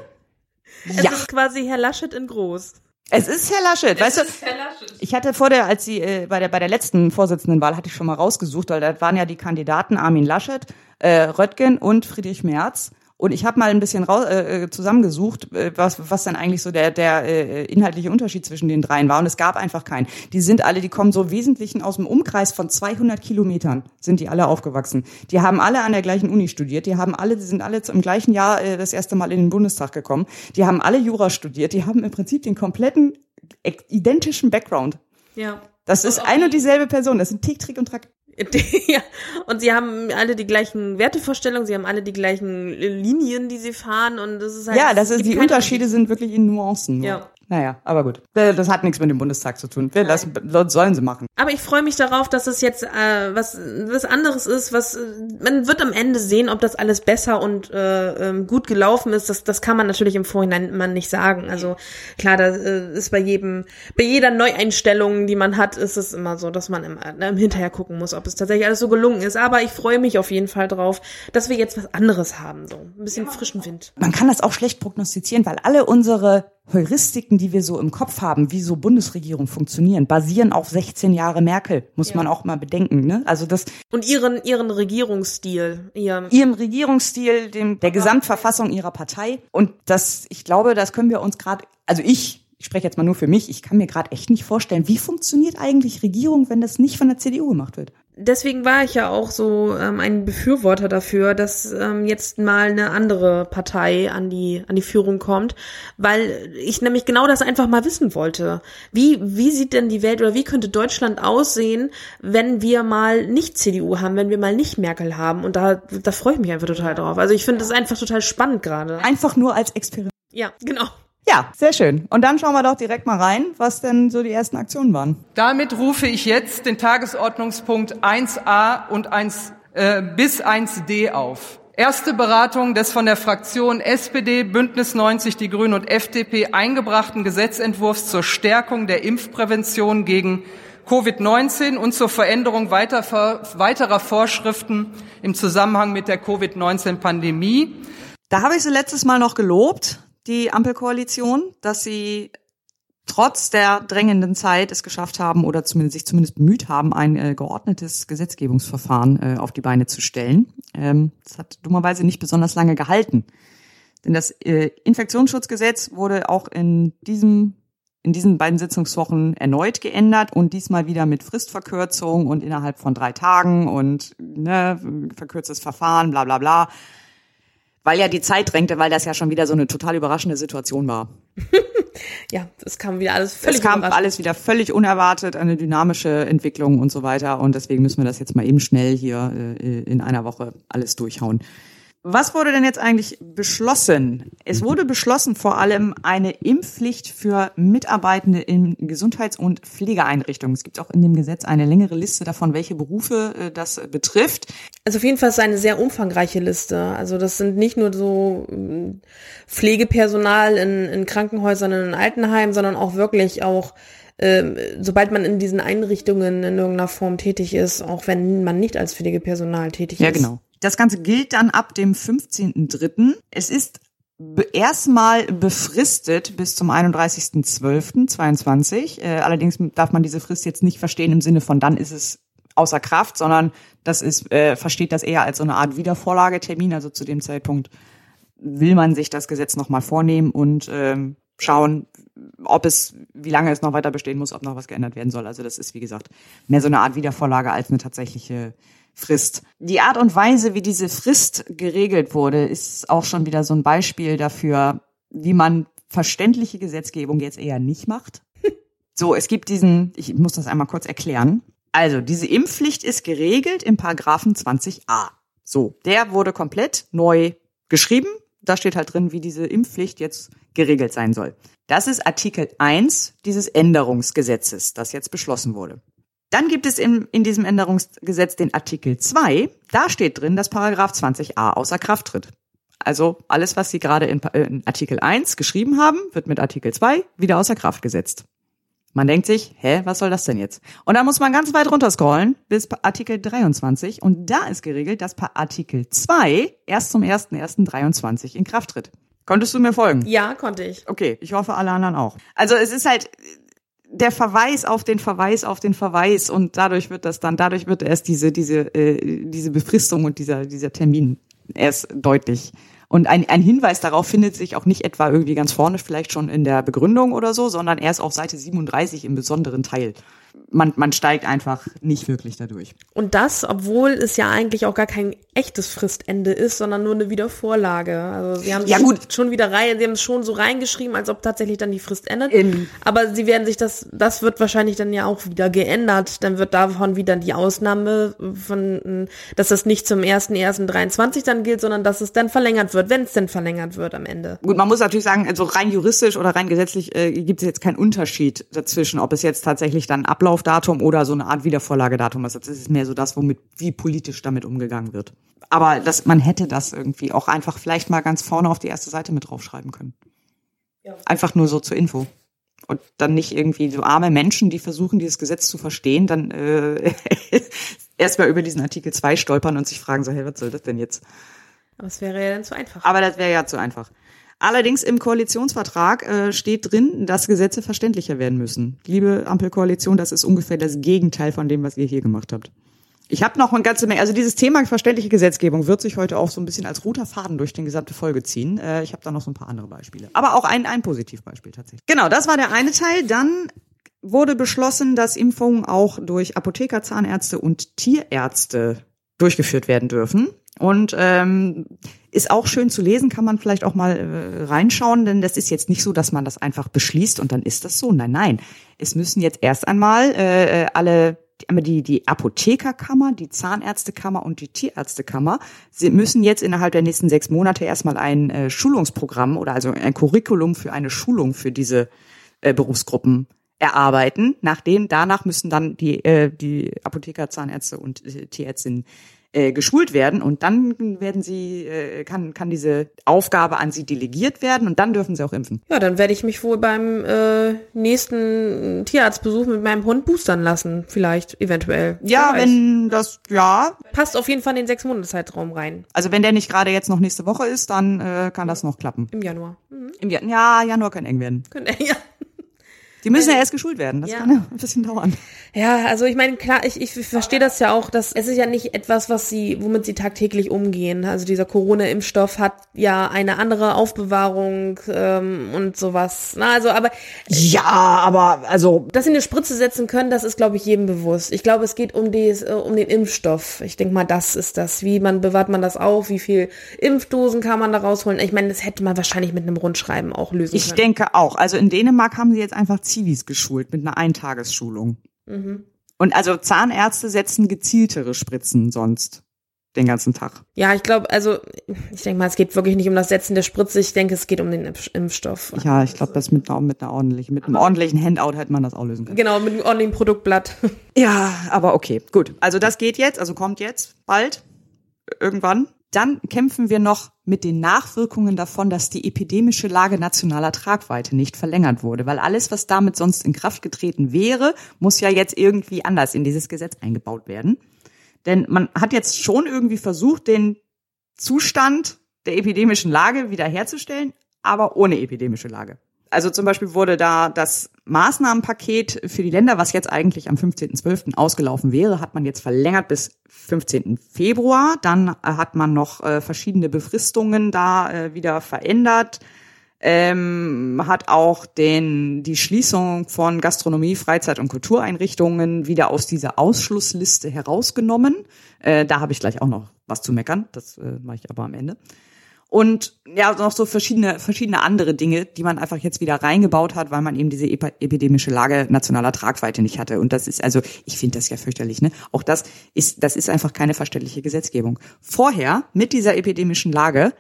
Es ja. ist quasi Herr Laschet in groß. Es ist Herr Laschet, es weißt du? Herr Laschet. Ich hatte vor der, als sie äh, bei der bei der letzten Vorsitzendenwahl hatte ich schon mal rausgesucht, weil da waren ja die Kandidaten Armin Laschet, äh, Röttgen und Friedrich Merz. Und ich habe mal ein bisschen raus, äh, äh, zusammengesucht, äh, was, was dann eigentlich so der, der äh, inhaltliche Unterschied zwischen den dreien war. Und es gab einfach keinen. Die sind alle, die kommen so Wesentlichen aus dem Umkreis von 200 Kilometern, sind die alle aufgewachsen. Die haben alle an der gleichen Uni studiert. Die haben alle, die sind alle im gleichen Jahr äh, das erste Mal in den Bundestag gekommen. Die haben alle Jura studiert. Die haben im Prinzip den kompletten identischen Background. Ja. Das ist ein und dieselbe Person. Das sind Tick, Trick und Track. ja, und sie haben alle die gleichen Wertevorstellungen, sie haben alle die gleichen Linien, die sie fahren und das ist halt. Ja, das ist, die Unterschiede sind wirklich in Nuancen. Ja. Naja, aber gut. Das hat nichts mit dem Bundestag zu tun. Das sollen sie machen. Aber ich freue mich darauf, dass es jetzt äh, was was anderes ist, was man wird am Ende sehen, ob das alles besser und äh, ähm, gut gelaufen ist. Das, das kann man natürlich im Vorhinein immer nicht sagen. Also klar, da äh, ist bei jedem, bei jeder Neueinstellung, die man hat, ist es immer so, dass man im, äh, im Hinterher gucken muss, ob es tatsächlich alles so gelungen ist. Aber ich freue mich auf jeden Fall drauf, dass wir jetzt was anderes haben, so ein bisschen ja. frischen Wind. Man kann das auch schlecht prognostizieren, weil alle unsere Heuristiken, die wir so im Kopf haben, wie so Bundesregierung funktionieren, basieren auf 16 Jahre Merkel, muss ja. man auch mal bedenken. Ne? Also das und ihren ihren Regierungsstil, ihrem, ihrem Regierungsstil, dem der Gesamtverfassung ihrer Partei. Und das, ich glaube, das können wir uns gerade, also ich ich spreche jetzt mal nur für mich, ich kann mir gerade echt nicht vorstellen, wie funktioniert eigentlich Regierung, wenn das nicht von der CDU gemacht wird deswegen war ich ja auch so ähm, ein Befürworter dafür, dass ähm, jetzt mal eine andere Partei an die an die Führung kommt, weil ich nämlich genau das einfach mal wissen wollte. Wie wie sieht denn die Welt oder wie könnte Deutschland aussehen, wenn wir mal nicht CDU haben, wenn wir mal nicht Merkel haben? Und da da freue ich mich einfach total drauf. Also ich finde das einfach total spannend gerade. Einfach nur als Experiment. Ja, genau. Ja, sehr schön. Und dann schauen wir doch direkt mal rein, was denn so die ersten Aktionen waren. Damit rufe ich jetzt den Tagesordnungspunkt 1a und 1 äh, bis 1d auf. Erste Beratung des von der Fraktion SPD, Bündnis 90, die Grünen und FDP eingebrachten Gesetzentwurfs zur Stärkung der Impfprävention gegen Covid-19 und zur Veränderung weiter, weiterer Vorschriften im Zusammenhang mit der Covid-19-Pandemie. Da habe ich sie letztes Mal noch gelobt die Ampelkoalition, dass sie trotz der drängenden Zeit es geschafft haben oder zumindest sich zumindest bemüht haben, ein äh, geordnetes Gesetzgebungsverfahren äh, auf die Beine zu stellen. Ähm, das hat dummerweise nicht besonders lange gehalten. Denn das äh, Infektionsschutzgesetz wurde auch in diesem in diesen beiden Sitzungswochen erneut geändert und diesmal wieder mit Fristverkürzung und innerhalb von drei Tagen und ne, verkürztes Verfahren, bla bla bla weil ja die Zeit drängte, weil das ja schon wieder so eine total überraschende Situation war. ja, das kam wieder alles völlig es kam alles wieder völlig unerwartet, eine dynamische Entwicklung und so weiter. Und deswegen müssen wir das jetzt mal eben schnell hier äh, in einer Woche alles durchhauen. Was wurde denn jetzt eigentlich beschlossen? Es wurde beschlossen vor allem eine Impfpflicht für Mitarbeitende in Gesundheits- und Pflegeeinrichtungen. Es gibt auch in dem Gesetz eine längere Liste davon, welche Berufe äh, das betrifft. Also auf jeden Fall ist es eine sehr umfangreiche Liste. Also das sind nicht nur so mm, Pflegepersonal in, in Krankenhäusern, in Altenheimen, sondern auch wirklich auch ähm, sobald man in diesen Einrichtungen in irgendeiner Form tätig ist, auch wenn man nicht als Pflegepersonal tätig Ja, ist. genau. Das Ganze gilt dann ab dem 15.03. Es ist erstmal befristet bis zum 31.12.22. Äh, allerdings darf man diese Frist jetzt nicht verstehen im Sinne von dann ist es außer Kraft, sondern das ist, äh, versteht das eher als so eine Art Wiedervorlagetermin. Also zu dem Zeitpunkt will man sich das Gesetz nochmal vornehmen und ähm, schauen, ob es, wie lange es noch weiter bestehen muss, ob noch was geändert werden soll. Also das ist, wie gesagt, mehr so eine Art Wiedervorlage als eine tatsächliche Frist. Die Art und Weise, wie diese Frist geregelt wurde, ist auch schon wieder so ein Beispiel dafür, wie man verständliche Gesetzgebung jetzt eher nicht macht. So, es gibt diesen, ich muss das einmal kurz erklären. Also, diese Impfpflicht ist geregelt im Paragraphen 20a. So, der wurde komplett neu geschrieben. Da steht halt drin, wie diese Impfpflicht jetzt geregelt sein soll. Das ist Artikel 1 dieses Änderungsgesetzes, das jetzt beschlossen wurde. Dann gibt es in, in diesem Änderungsgesetz den Artikel 2. Da steht drin, dass Paragraph 20a außer Kraft tritt. Also alles, was Sie gerade in, äh, in Artikel 1 geschrieben haben, wird mit Artikel 2 wieder außer Kraft gesetzt. Man denkt sich, hä, was soll das denn jetzt? Und dann muss man ganz weit runter scrollen bis Artikel 23 und da ist geregelt, dass per Artikel 2 erst zum 1.1.23 in Kraft tritt. Konntest du mir folgen? Ja, konnte ich. Okay, ich hoffe alle anderen auch. Also es ist halt der Verweis auf den Verweis auf den Verweis und dadurch wird das dann, dadurch wird erst diese diese äh, diese Befristung und dieser dieser Termin erst deutlich. Und ein, ein Hinweis darauf findet sich auch nicht etwa irgendwie ganz vorne, vielleicht schon in der Begründung oder so, sondern erst auf Seite 37 im besonderen Teil. Man, man steigt einfach nicht wirklich dadurch. Und das, obwohl es ja eigentlich auch gar kein echtes Fristende ist, sondern nur eine Wiedervorlage. Also sie haben Ja, es gut. schon wieder rein, sie haben es schon so reingeschrieben, als ob tatsächlich dann die Frist endet. In- Aber sie werden sich das, das wird wahrscheinlich dann ja auch wieder geändert. Dann wird davon wieder die Ausnahme von, dass das nicht zum 1.1.23 dann gilt, sondern dass es dann verlängert wird, wenn es denn verlängert wird am Ende. Gut, man muss natürlich sagen, also rein juristisch oder rein gesetzlich äh, gibt es jetzt keinen Unterschied dazwischen, ob es jetzt tatsächlich dann Ablaufdatum oder so eine Art Wiedervorlagedatum ist. Das ist mehr so das, womit wie politisch damit umgegangen wird. Aber das, man hätte das irgendwie auch einfach vielleicht mal ganz vorne auf die erste Seite mit draufschreiben können. Einfach nur so zur Info. Und dann nicht irgendwie so arme Menschen, die versuchen, dieses Gesetz zu verstehen, dann äh, erstmal über diesen Artikel 2 stolpern und sich fragen so, hey, was soll das denn jetzt? Aber es wäre ja dann zu einfach. Aber das wäre ja zu einfach. Allerdings im Koalitionsvertrag äh, steht drin, dass Gesetze verständlicher werden müssen. Liebe Ampelkoalition, das ist ungefähr das Gegenteil von dem, was ihr hier gemacht habt. Ich habe noch eine ganze Menge, also dieses Thema verständliche Gesetzgebung wird sich heute auch so ein bisschen als roter Faden durch den gesamte Folge ziehen. Äh, ich habe da noch so ein paar andere Beispiele. Aber auch ein, ein Positivbeispiel tatsächlich. Genau, das war der eine Teil. Dann wurde beschlossen, dass Impfungen auch durch Apotheker, Zahnärzte und Tierärzte durchgeführt werden dürfen. Und ähm, ist auch schön zu lesen, kann man vielleicht auch mal äh, reinschauen, denn das ist jetzt nicht so, dass man das einfach beschließt und dann ist das so. Nein, nein. Es müssen jetzt erst einmal äh, alle einmal die, die Apothekerkammer, die Zahnärztekammer und die Tierärztekammer, sie müssen jetzt innerhalb der nächsten sechs Monate erstmal ein äh, Schulungsprogramm oder also ein Curriculum für eine Schulung für diese äh, Berufsgruppen erarbeiten. Nachdem, danach müssen dann die, äh, die Apotheker, Zahnärzte und äh, Tierärztinnen äh, geschult werden und dann werden sie, äh, kann, kann diese Aufgabe an sie delegiert werden und dann dürfen sie auch impfen. Ja, dann werde ich mich wohl beim äh, nächsten Tierarztbesuch mit meinem Hund boostern lassen, vielleicht, eventuell. Ja, Wer weiß. wenn das, ja, Passt auf jeden Fall in den sechs Monate Zeitraum rein. also wenn der nicht gerade jetzt noch nächste Woche ist, dann äh, kann das noch klappen. Im Januar. Mhm. Im ja, Januar kann eng werden. Könnte- Ja. Die müssen ja erst geschult werden. Das Ja. kann ja ein bisschen dauern. Ja, also ich meine, klar, ich, ich verstehe das ja auch, dass es ist ja nicht etwas, was sie, womit sie tagtäglich umgehen. Also dieser Corona-Impfstoff hat ja eine andere Aufbewahrung ähm, und sowas. Na, also, aber Ja, aber also dass sie eine Spritze setzen können, das ist, glaube ich, jedem bewusst. Ich glaube, es geht um, die, äh, um den Impfstoff. Ich denke mal, das ist das. Wie man bewahrt man das auf? Wie viel Impfdosen kann man da rausholen? Ich meine, das hätte man wahrscheinlich mit einem Rundschreiben auch lösen ich können. denke auch. Also in Dänemark haben sie jetzt einfach Zivis geschult mit einer Eintagesschulung. Und also Zahnärzte setzen gezieltere Spritzen sonst den ganzen Tag. Ja, ich glaube, also ich denke mal, es geht wirklich nicht um das Setzen der Spritze. Ich denke, es geht um den Impf Impfstoff. Ja, ich glaube, das mit mit einer ordentlichen, mit einem ordentlichen Handout hätte man das auch lösen können. Genau, mit einem ordentlichen Produktblatt. Ja, aber okay, gut. Also das geht jetzt, also kommt jetzt bald, irgendwann. Dann kämpfen wir noch mit den Nachwirkungen davon, dass die epidemische Lage nationaler Tragweite nicht verlängert wurde, weil alles, was damit sonst in Kraft getreten wäre, muss ja jetzt irgendwie anders in dieses Gesetz eingebaut werden. Denn man hat jetzt schon irgendwie versucht, den Zustand der epidemischen Lage wiederherzustellen, aber ohne epidemische Lage. Also zum Beispiel wurde da das Maßnahmenpaket für die Länder, was jetzt eigentlich am 15.12. ausgelaufen wäre, hat man jetzt verlängert bis 15. Februar. Dann äh, hat man noch äh, verschiedene Befristungen da äh, wieder verändert. Ähm, hat auch den, die Schließung von Gastronomie, Freizeit- und Kultureinrichtungen wieder aus dieser Ausschlussliste herausgenommen. Äh, da habe ich gleich auch noch was zu meckern. Das mache ich aber am Ende. Und ja, noch so verschiedene, verschiedene andere Dinge, die man einfach jetzt wieder reingebaut hat, weil man eben diese epi- epidemische Lage nationaler Tragweite nicht hatte. Und das ist also, ich finde das ja fürchterlich, ne? Auch das ist, das ist einfach keine verständliche Gesetzgebung. Vorher, mit dieser epidemischen Lage,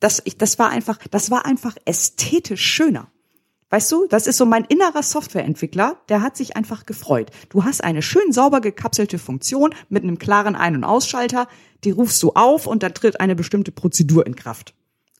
das, ich, das war einfach, das war einfach ästhetisch schöner. Weißt du, das ist so mein innerer Softwareentwickler, der hat sich einfach gefreut. Du hast eine schön sauber gekapselte Funktion mit einem klaren Ein- und Ausschalter, die rufst du auf und dann tritt eine bestimmte Prozedur in Kraft.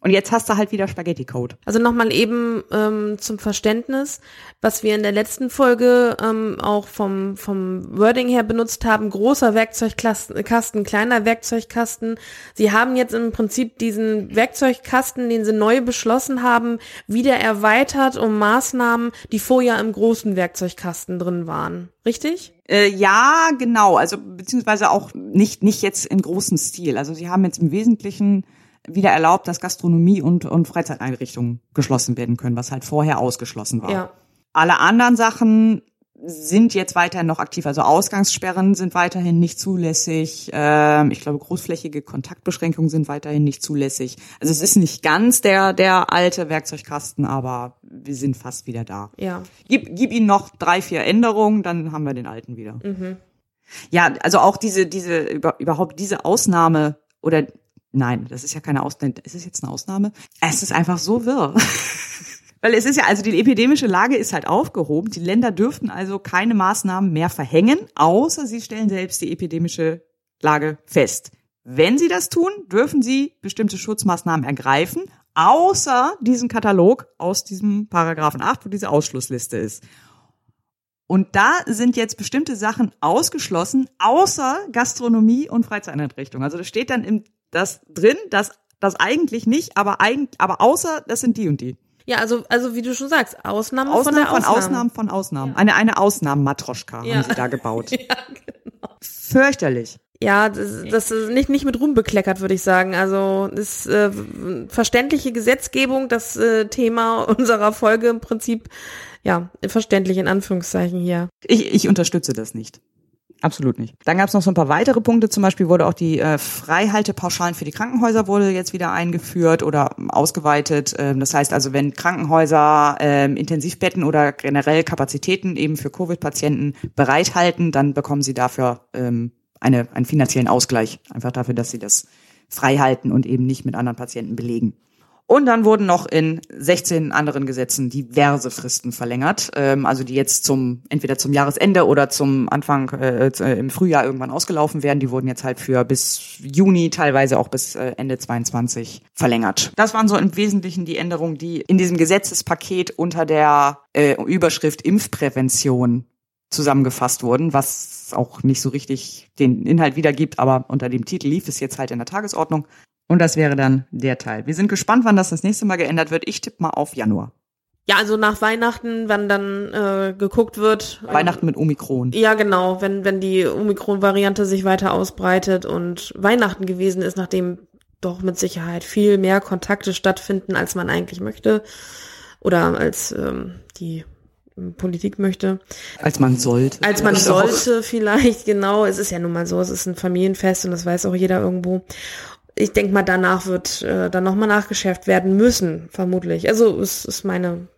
Und jetzt hast du halt wieder Spaghetti-Code. Also nochmal eben ähm, zum Verständnis, was wir in der letzten Folge ähm, auch vom, vom Wording her benutzt haben, großer Werkzeugkasten, kleiner Werkzeugkasten. Sie haben jetzt im Prinzip diesen Werkzeugkasten, den sie neu beschlossen haben, wieder erweitert um Maßnahmen, die vorher im großen Werkzeugkasten drin waren. Richtig? Äh, ja, genau. Also beziehungsweise auch nicht nicht jetzt im großen Stil. Also sie haben jetzt im Wesentlichen wieder erlaubt, dass Gastronomie und und Freizeiteinrichtungen geschlossen werden können, was halt vorher ausgeschlossen war. Ja. Alle anderen Sachen sind jetzt weiterhin noch aktiv. Also Ausgangssperren sind weiterhin nicht zulässig. Ähm, ich glaube, großflächige Kontaktbeschränkungen sind weiterhin nicht zulässig. Also es ist nicht ganz der, der alte Werkzeugkasten, aber wir sind fast wieder da. Ja. Gib, gib ihnen noch drei, vier Änderungen, dann haben wir den alten wieder. Ja, also auch diese, diese, über, überhaupt diese Ausnahme oder nein, das ist ja keine Ausnahme. Ist es jetzt eine Ausnahme? Es ist einfach so wirr. Weil es ist ja, also die epidemische Lage ist halt aufgehoben. Die Länder dürften also keine Maßnahmen mehr verhängen, außer sie stellen selbst die epidemische Lage fest. Wenn sie das tun, dürfen sie bestimmte Schutzmaßnahmen ergreifen, außer diesen Katalog aus diesem Paragraphen 8, wo diese Ausschlussliste ist. Und da sind jetzt bestimmte Sachen ausgeschlossen, außer Gastronomie und Freizeiteinrichtungen. Also da steht dann im, das drin, dass das eigentlich nicht, aber eigentlich, aber außer das sind die und die. Ja, also, also wie du schon sagst, Ausnahmen, von Ausnahmen der von Ausnahme. Ausnahmen von Ausnahmen. Eine, eine Ausnahmen-Matroschka Ja. haben sie da gebaut. Ja, genau. Fürchterlich. Ja, das, das ist nicht, nicht mit Ruhm bekleckert, würde ich sagen. Also das äh, verständliche Gesetzgebung, das äh, Thema unserer Folge im Prinzip, ja, verständlich in Anführungszeichen hier. Ich, ich unterstütze das nicht. Absolut nicht. Dann gab es noch so ein paar weitere Punkte. Zum Beispiel wurde auch die äh, Freihaltepauschalen für die Krankenhäuser wurde jetzt wieder eingeführt oder ausgeweitet. Ähm, das heißt also, wenn Krankenhäuser ähm, Intensivbetten oder generell Kapazitäten eben für Covid-Patienten bereithalten, dann bekommen sie dafür ähm, eine, einen finanziellen Ausgleich. Einfach dafür, dass sie das frei halten und eben nicht mit anderen Patienten belegen. Und dann wurden noch in 16 anderen Gesetzen diverse Fristen verlängert, ähm, also die jetzt zum entweder zum Jahresende oder zum Anfang äh, äh, im Frühjahr irgendwann ausgelaufen werden. Die wurden jetzt halt für bis Juni, teilweise auch bis äh, Ende 22 verlängert. Das waren so im Wesentlichen die Änderungen, die in diesem Gesetzespaket unter der äh, Überschrift Impfprävention zusammengefasst wurden, was auch nicht so richtig den Inhalt wiedergibt, aber unter dem Titel lief es jetzt halt in der Tagesordnung. Und das wäre dann der Teil. Wir sind gespannt, wann das das nächste Mal geändert wird. Ich tippe mal auf Januar. Ja, also nach Weihnachten, wenn dann äh, geguckt wird. Weihnachten mit Omikron. Ja, genau, wenn, wenn die Omikron-Variante sich weiter ausbreitet und Weihnachten gewesen ist, nachdem doch mit Sicherheit viel mehr Kontakte stattfinden, als man eigentlich möchte oder als ähm, die Politik möchte. Als man sollte. Als man sollte vielleicht, genau. Es ist ja nun mal so, es ist ein Familienfest und das weiß auch jeder irgendwo. Ich denke mal, danach wird äh, dann nochmal nachgeschärft werden müssen, vermutlich. Also es ist meine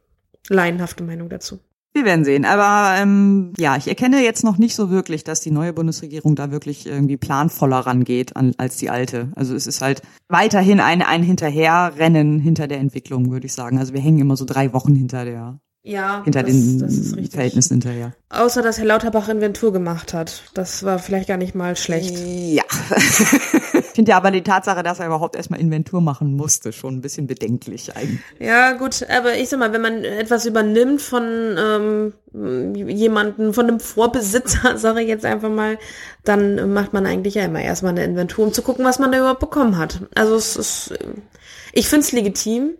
laienhafte Meinung dazu. Wir werden sehen. Aber ähm, ja, ich erkenne jetzt noch nicht so wirklich, dass die neue Bundesregierung da wirklich irgendwie planvoller rangeht an, als die alte. Also es ist halt weiterhin ein, ein Hinterherrennen hinter der Entwicklung, würde ich sagen. Also wir hängen immer so drei Wochen hinter der Ja, hinter das, den das. Verhältnissen hinterher. Außer, dass Herr Lauterbach Inventur gemacht hat. Das war vielleicht gar nicht mal schlecht. Ja. ich finde ja aber die Tatsache, dass er überhaupt erstmal Inventur machen musste, schon ein bisschen bedenklich eigentlich. Ja, gut, aber ich sag mal, wenn man etwas übernimmt von ähm, jemanden, von einem Vorbesitzer, sage ich jetzt einfach mal, dann macht man eigentlich ja immer erstmal eine Inventur, um zu gucken, was man da überhaupt bekommen hat. Also es ist, äh, ich finde es legitim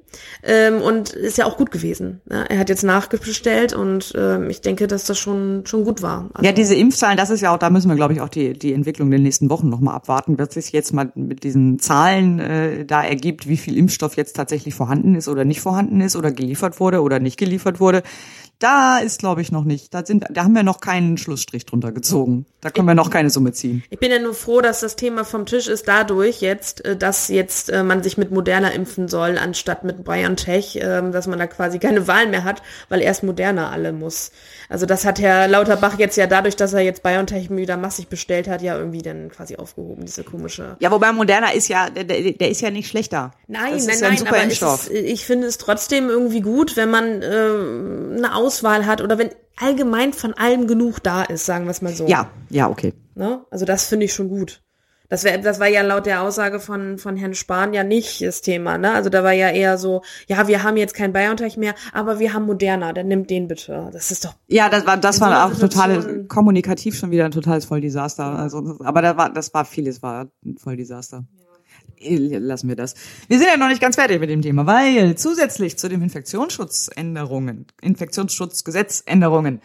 ähm, und ist ja auch gut gewesen. Ne? Er hat jetzt nachgestellt und ähm, ich denke, dass das schon schon gut war. Also, Ja, diese Impfzahlen, das ist ja auch, da müssen wir, glaube ich, auch die, die Entwicklung in den nächsten Wochen nochmal abwarten, wird sich jetzt mal mit diesen Zahlen äh, da ergibt, wie viel Impfstoff jetzt tatsächlich vorhanden ist oder nicht vorhanden ist oder geliefert wurde oder nicht geliefert wurde. Da ist, glaube ich, noch nicht. Da sind, da haben wir noch keinen Schlussstrich drunter gezogen. Da können wir noch keine Summe ziehen. Ich bin ja nur froh, dass das Thema vom Tisch ist dadurch jetzt, äh, dass jetzt äh, man sich mit Moderna impfen soll, anstatt mit BioNTech, ähm, dass man da quasi keine Wahl mehr hat, weil erst Moderna alle muss. Also das hat Herr Lauterbach jetzt ja dadurch, dass er jetzt BioNTech wieder massig bestellt hat, ja irgendwie dann quasi aufgehoben, diese komische. Ja, wobei Moderna ist ja, der, der ist ja nicht schlechter. Nein, das nein, ist ja ein nein, super aber ist, ich finde es trotzdem irgendwie gut, wenn man äh, eine Auswahl hat oder wenn allgemein von allem genug da ist, sagen wir es mal so. Ja, ja, okay. Ne? Also das finde ich schon gut. Das, wär, das war ja laut der Aussage von, von Herrn Spahn ja nicht das Thema. Ne? Also da war ja eher so, ja, wir haben jetzt kein BioNTech mehr, aber wir haben Moderna, dann nimmt den bitte. Das ist doch Ja, das war, das so war einer auch Situation- kommunikativ schon wieder ein totales Volldesaster. Also, aber da war, das war vieles war ein Volldesaster. Lassen wir das. Wir sind ja noch nicht ganz fertig mit dem Thema, weil zusätzlich zu den Infektionsschutzänderungen, Infektionsschutzgesetzänderungen,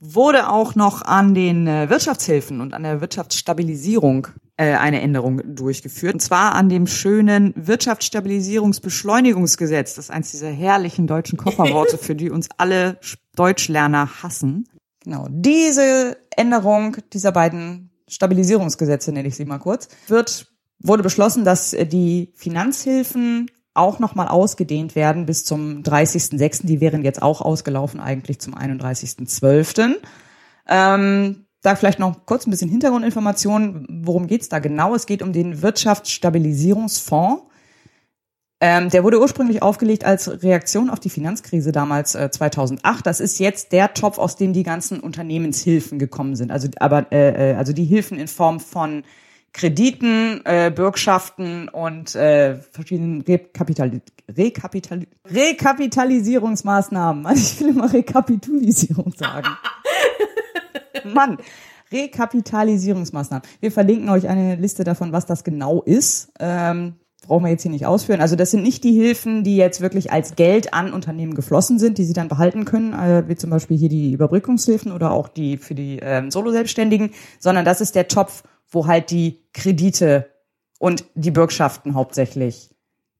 wurde auch noch an den äh, Wirtschaftshilfen und an der Wirtschaftsstabilisierung äh, eine Änderung durchgeführt. Und zwar an dem schönen Wirtschaftsstabilisierungsbeschleunigungsgesetz. Das ist eins dieser herrlichen deutschen Kofferworte, für die uns alle Deutschlerner hassen. Genau. Diese Änderung dieser beiden Stabilisierungsgesetze, nenne ich sie mal kurz, wird, wurde beschlossen, dass äh, die Finanzhilfen auch nochmal ausgedehnt werden bis zum 30.06. Die wären jetzt auch ausgelaufen eigentlich zum 31.12. Ähm, da vielleicht noch kurz ein bisschen Hintergrundinformationen. Worum geht's da genau? Es geht um den Wirtschaftsstabilisierungsfonds. Ähm, der wurde ursprünglich aufgelegt als Reaktion auf die Finanzkrise damals äh, 2008. Das ist jetzt der Topf, aus dem die ganzen Unternehmenshilfen gekommen sind. Also aber äh, äh, also die Hilfen in Form von Krediten, äh, Bürgschaften und äh, verschiedenen Rekapital Rekapital Rekapitalisierungsmaßnahmen. Also ich will immer Rekapitulisierung sagen. Mann, Rekapitalisierungsmaßnahmen. Wir verlinken euch eine Liste davon, was das genau ist. Ähm, brauchen wir jetzt hier nicht ausführen. Also das sind nicht die Hilfen, die jetzt wirklich als Geld an Unternehmen geflossen sind, die sie dann behalten können, äh, wie zum Beispiel hier die Überbrückungshilfen oder auch die für die ähm, Solo-Selbstständigen, sondern das ist der Topf, wo halt die Kredite und die Bürgschaften hauptsächlich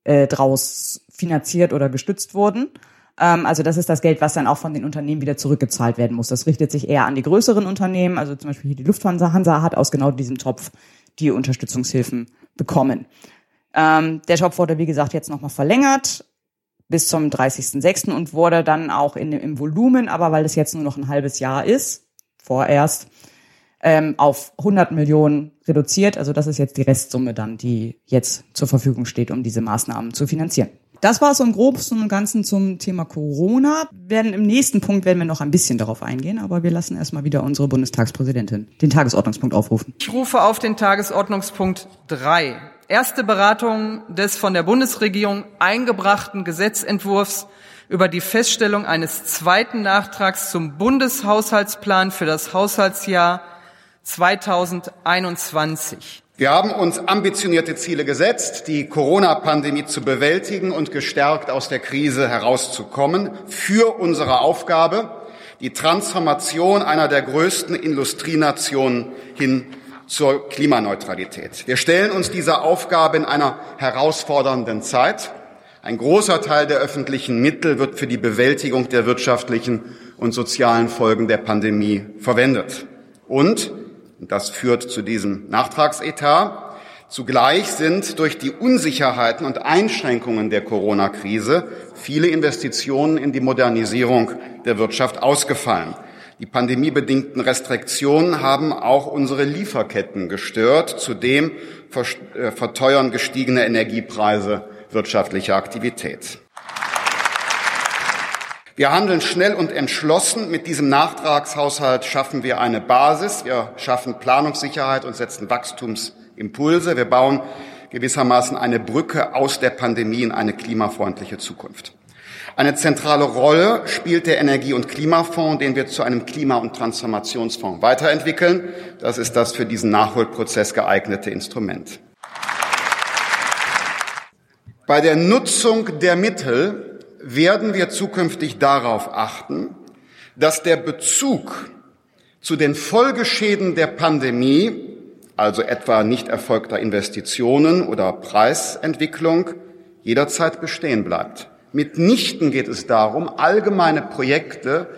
äh, draus finanziert oder gestützt wurden. Ähm, also das ist das Geld, was dann auch von den Unternehmen wieder zurückgezahlt werden muss. Das richtet sich eher an die größeren Unternehmen. Also zum Beispiel hier die Lufthansa Hansa hat aus genau diesem Topf die Unterstützungshilfen bekommen. Ähm, der Topf wurde, wie gesagt, jetzt nochmal verlängert bis zum 30.06. und wurde dann auch in, im Volumen, aber weil es jetzt nur noch ein halbes Jahr ist, vorerst, ähm, auf 100 Millionen reduziert. Also das ist jetzt die Restsumme dann, die jetzt zur Verfügung steht, um diese Maßnahmen zu finanzieren. Das war so im Großen und Ganzen zum Thema Corona. Werden Im nächsten Punkt werden wir noch ein bisschen darauf eingehen, aber wir lassen erstmal wieder unsere Bundestagspräsidentin den Tagesordnungspunkt aufrufen. Ich rufe auf den Tagesordnungspunkt 3. Erste Beratung des von der Bundesregierung eingebrachten Gesetzentwurfs über die Feststellung eines zweiten Nachtrags zum Bundeshaushaltsplan für das Haushaltsjahr 2021. Wir haben uns ambitionierte Ziele gesetzt, die Corona-Pandemie zu bewältigen und gestärkt aus der Krise herauszukommen für unsere Aufgabe, die Transformation einer der größten Industrienationen hin zur Klimaneutralität. Wir stellen uns dieser Aufgabe in einer herausfordernden Zeit. Ein großer Teil der öffentlichen Mittel wird für die Bewältigung der wirtschaftlichen und sozialen Folgen der Pandemie verwendet. Und und das führt zu diesem Nachtragsetat. Zugleich sind durch die Unsicherheiten und Einschränkungen der Corona-Krise viele Investitionen in die Modernisierung der Wirtschaft ausgefallen. Die pandemiebedingten Restriktionen haben auch unsere Lieferketten gestört. Zudem äh, verteuern gestiegene Energiepreise wirtschaftliche Aktivität. Wir handeln schnell und entschlossen. Mit diesem Nachtragshaushalt schaffen wir eine Basis. Wir schaffen Planungssicherheit und setzen Wachstumsimpulse. Wir bauen gewissermaßen eine Brücke aus der Pandemie in eine klimafreundliche Zukunft. Eine zentrale Rolle spielt der Energie- und Klimafonds, den wir zu einem Klima- und Transformationsfonds weiterentwickeln. Das ist das für diesen Nachholprozess geeignete Instrument. Bei der Nutzung der Mittel werden wir zukünftig darauf achten, dass der Bezug zu den Folgeschäden der Pandemie, also etwa nicht erfolgter Investitionen oder Preisentwicklung, jederzeit bestehen bleibt. Mitnichten geht es darum, allgemeine Projekte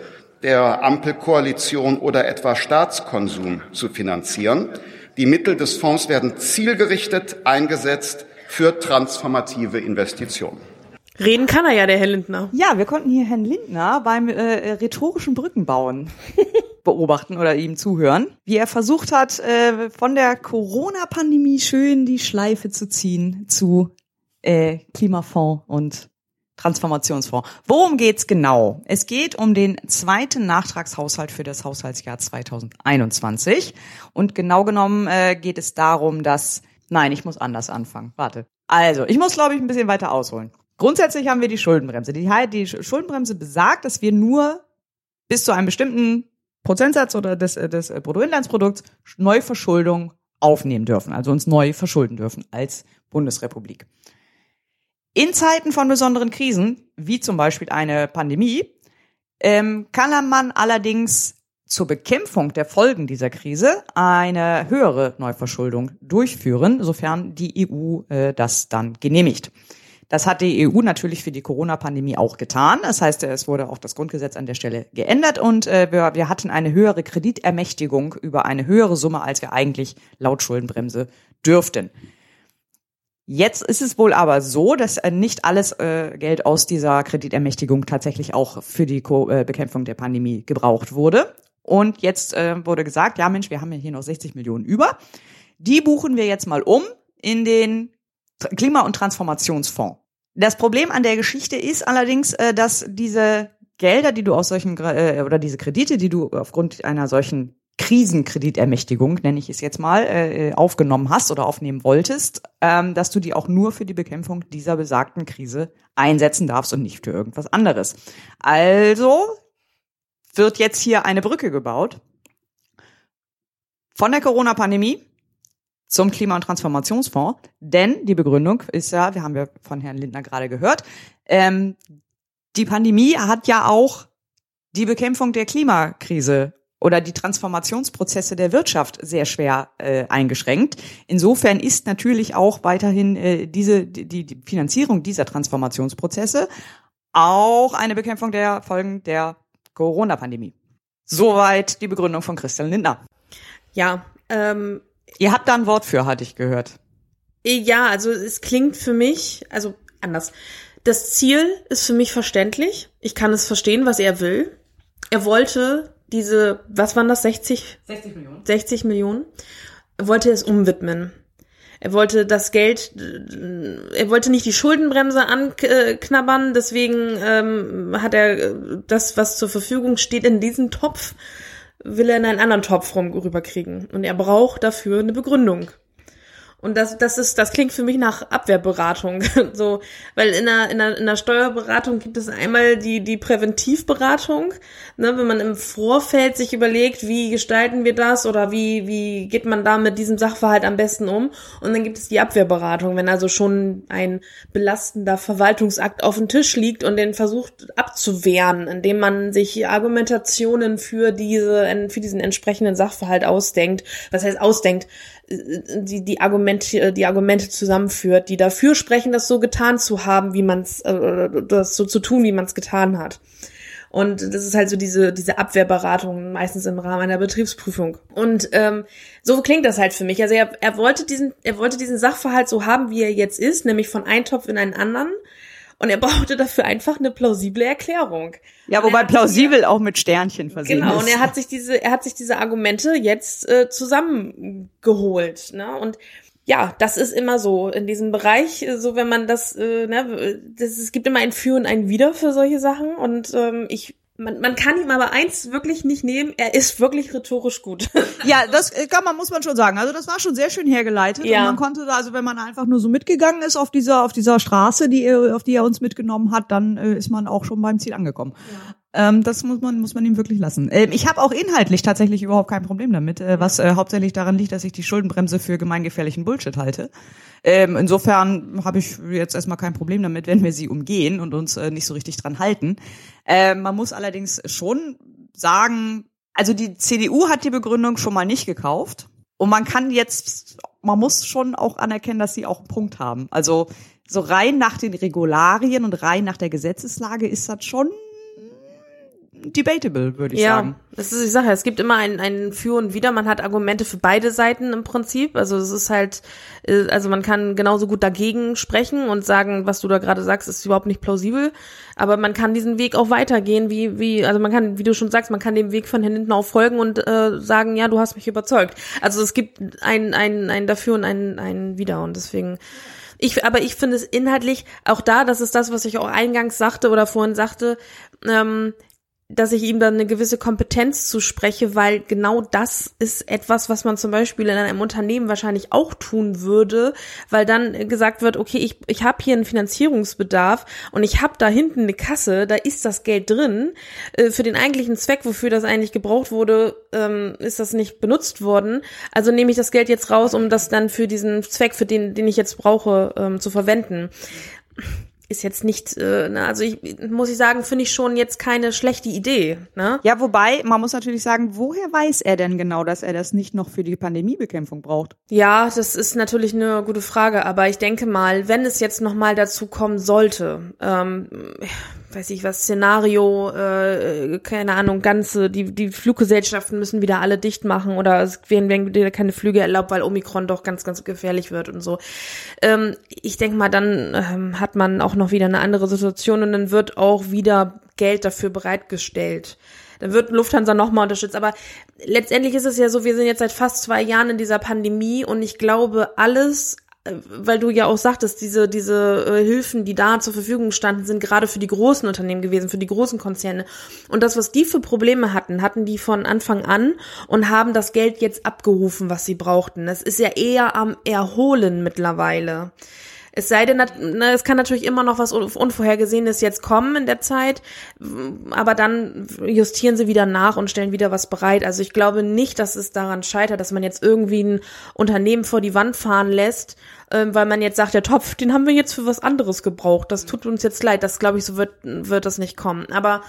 der Ampelkoalition oder etwa Staatskonsum zu finanzieren. Die Mittel des Fonds werden zielgerichtet eingesetzt für transformative Investitionen. Reden kann er ja, der Herr Lindner. Ja, wir konnten hier Herrn Lindner beim äh, rhetorischen Brückenbauen beobachten oder ihm zuhören, wie er versucht hat, äh, von der Corona-Pandemie schön die Schleife zu ziehen zu äh, Klimafonds und Transformationsfonds. Worum geht's genau? Es geht um den zweiten Nachtragshaushalt für das Haushaltsjahr 2021. Und genau genommen äh, geht es darum, dass, nein, ich muss anders anfangen. Warte. Also, ich muss, glaube ich, ein bisschen weiter ausholen. Grundsätzlich haben wir die Schuldenbremse. Die, die Schuldenbremse besagt, dass wir nur bis zu einem bestimmten Prozentsatz oder des, des Bruttoinlandsprodukts Neuverschuldung aufnehmen dürfen, also uns neu verschulden dürfen als Bundesrepublik. In Zeiten von besonderen Krisen, wie zum Beispiel eine Pandemie, ähm, kann man allerdings zur Bekämpfung der Folgen dieser Krise eine höhere Neuverschuldung durchführen, sofern die EU äh, das dann genehmigt. Das hat die EU natürlich für die Corona-Pandemie auch getan. Das heißt, es wurde auch das Grundgesetz an der Stelle geändert und äh, wir, wir hatten eine höhere Kreditermächtigung über eine höhere Summe, als wir eigentlich laut Schuldenbremse dürften. Jetzt ist es wohl aber so, dass äh, nicht alles äh, Geld aus dieser Kreditermächtigung tatsächlich auch für die Bekämpfung der Pandemie gebraucht wurde. Und jetzt wurde gesagt, ja Mensch, wir haben ja hier noch 60 Millionen über. Die buchen wir jetzt mal um in den Klima- und Transformationsfonds. Das Problem an der Geschichte ist allerdings, äh, dass diese Gelder, die du aus solchen äh, oder diese Kredite, die du aufgrund einer solchen Krisenkreditermächtigung, nenne ich es jetzt mal, äh, aufgenommen hast oder aufnehmen wolltest, ähm, dass du die auch nur für die Bekämpfung dieser besagten Krise einsetzen darfst und nicht für irgendwas anderes. Also wird jetzt hier eine Brücke gebaut von der Corona-Pandemie zum Klima- und Transformationsfonds. Denn die Begründung ist ja, wir haben ja von Herrn Lindner gerade gehört, ähm, die Pandemie hat ja auch die Bekämpfung der Klimakrise oder die Transformationsprozesse der Wirtschaft sehr schwer äh, eingeschränkt. Insofern ist natürlich auch weiterhin äh, diese die, die Finanzierung dieser Transformationsprozesse auch eine Bekämpfung der Folgen der Corona-Pandemie. Soweit die Begründung von Christian Lindner. Ja, ähm, Ihr habt da ein Wort für, hatte ich gehört. Äh, ja, also es klingt für mich, also anders. Das Ziel ist für mich verständlich. Ich kann es verstehen, was er will. Er wollte diese, was waren das, 60? 60 Millionen. 60 Millionen. Er wollte es umwidmen. Er wollte das Geld, äh, er wollte nicht die Schuldenbremse anknabbern, deswegen ähm, hat er das, was zur Verfügung steht, in diesen Topf will er in einen anderen Topf rüberkriegen. Und er braucht dafür eine Begründung. Und das, das ist, das klingt für mich nach Abwehrberatung. so, weil in der, in der, in der Steuerberatung gibt es einmal die, die Präventivberatung, ne, wenn man im Vorfeld sich überlegt, wie gestalten wir das oder wie, wie geht man da mit diesem Sachverhalt am besten um. Und dann gibt es die Abwehrberatung, wenn also schon ein belastender Verwaltungsakt auf dem Tisch liegt und den versucht abzuwehren, indem man sich Argumentationen für diese, für diesen entsprechenden Sachverhalt ausdenkt. Was heißt ausdenkt? Die, die Argumente, die Argumente zusammenführt, die dafür sprechen, das so getan zu haben, wie man es, äh, das so zu tun, wie man es getan hat. Und das ist halt so diese, diese Abwehrberatung, meistens im Rahmen einer Betriebsprüfung. Und ähm, so klingt das halt für mich. Also er, er wollte diesen, er wollte diesen Sachverhalt so haben, wie er jetzt ist, nämlich von einem Topf in einen anderen. Und er brauchte dafür einfach eine plausible Erklärung. Ja, wobei plausibel auch mit Sternchen versehen genau, ist. Genau, und er hat sich diese, er hat sich diese Argumente jetzt äh, zusammengeholt. Ne? Und ja, das ist immer so in diesem Bereich, äh, so wenn man das, äh, ne, das, es gibt immer ein Für und ein Wider für solche Sachen. Und ähm, ich man, man kann ihm aber eins wirklich nicht nehmen, er ist wirklich rhetorisch gut. Ja, das äh, kann man, muss man schon sagen. Also das war schon sehr schön hergeleitet. Ja. Und man konnte da, also wenn man einfach nur so mitgegangen ist auf dieser, auf dieser Straße, die, auf die er uns mitgenommen hat, dann äh, ist man auch schon beim Ziel angekommen. Ja. Ähm, das muss man, muss man ihm wirklich lassen. Ähm, ich habe auch inhaltlich tatsächlich überhaupt kein Problem damit, äh, was äh, hauptsächlich daran liegt, dass ich die Schuldenbremse für gemeingefährlichen Bullshit halte. Ähm, insofern habe ich jetzt erstmal kein Problem damit, wenn wir sie umgehen und uns äh, nicht so richtig dran halten. Äh, man muss allerdings schon sagen, also die CDU hat die Begründung schon mal nicht gekauft. Und man kann jetzt, man muss schon auch anerkennen, dass sie auch einen Punkt haben. Also so rein nach den Regularien und rein nach der Gesetzeslage ist das schon debatable, würde ich ja, sagen. Ja, das ist die Sache. Es gibt immer ein, ein Für und Wider. Man hat Argumente für beide Seiten im Prinzip. Also es ist halt, äh, also man kann genauso gut dagegen sprechen und sagen, was du da gerade sagst, ist überhaupt nicht plausibel. Aber man kann diesen Weg auch weitergehen, wie, wie, also man kann, wie du schon sagst, man kann dem Weg von hinten auf folgen und äh, sagen, ja, du hast mich überzeugt. Also es gibt ein, ein, ein dafür und ein, ein Wider und deswegen. Ich, aber ich finde es inhaltlich auch da, das ist das, was ich auch eingangs sagte oder vorhin sagte, ähm, dass ich ihm dann eine gewisse Kompetenz zuspreche, weil genau das ist etwas, was man zum Beispiel in einem Unternehmen wahrscheinlich auch tun würde, weil dann gesagt wird, okay, ich, ich habe hier einen Finanzierungsbedarf und ich habe da hinten eine Kasse, da ist das Geld drin. Äh, für den eigentlichen Zweck, wofür das eigentlich gebraucht wurde, ähm, ist das nicht benutzt worden. Also nehme ich das Geld jetzt raus, um das dann für diesen Zweck, für den, den ich jetzt brauche, ähm, zu verwenden ist jetzt nicht, äh, ne, also ich muss ich sagen, finde ich schon jetzt keine schlechte Idee. Ne? Ja, wobei, man muss natürlich sagen, woher weiß er denn genau, dass er das nicht noch für die Pandemiebekämpfung braucht? Ja, das ist natürlich eine gute Frage, aber ich denke mal, wenn es jetzt noch mal dazu kommen sollte, ähm, weiß ich was, Szenario, äh, keine Ahnung, ganze, die, die Fluggesellschaften müssen wieder alle dicht machen oder es werden, werden wieder keine Flüge erlaubt, weil Omikron doch ganz, ganz gefährlich wird und so. Ähm, ich denke mal, dann ähm, hat man auch noch wieder eine andere Situation und dann wird auch wieder Geld dafür bereitgestellt. Dann wird Lufthansa nochmal unterstützt. Aber letztendlich ist es ja so, wir sind jetzt seit fast zwei Jahren in dieser Pandemie und ich glaube, alles weil du ja auch sagtest, diese, diese äh, Hilfen, die da zur Verfügung standen, sind gerade für die großen Unternehmen gewesen, für die großen Konzerne. Und das, was die für Probleme hatten, hatten die von Anfang an und haben das Geld jetzt abgerufen, was sie brauchten. Es ist ja eher am Erholen mittlerweile. Es sei denn, na, es kann natürlich immer noch was Unvorhergesehenes jetzt kommen in der Zeit, aber dann justieren sie wieder nach und stellen wieder was bereit. Also ich glaube nicht, dass es daran scheitert, dass man jetzt irgendwie ein Unternehmen vor die Wand fahren lässt, ähm, weil man jetzt sagt, der Topf, den haben wir jetzt für was anderes gebraucht. Das tut uns jetzt leid. Das glaube ich, so wird, wird das nicht kommen. Aber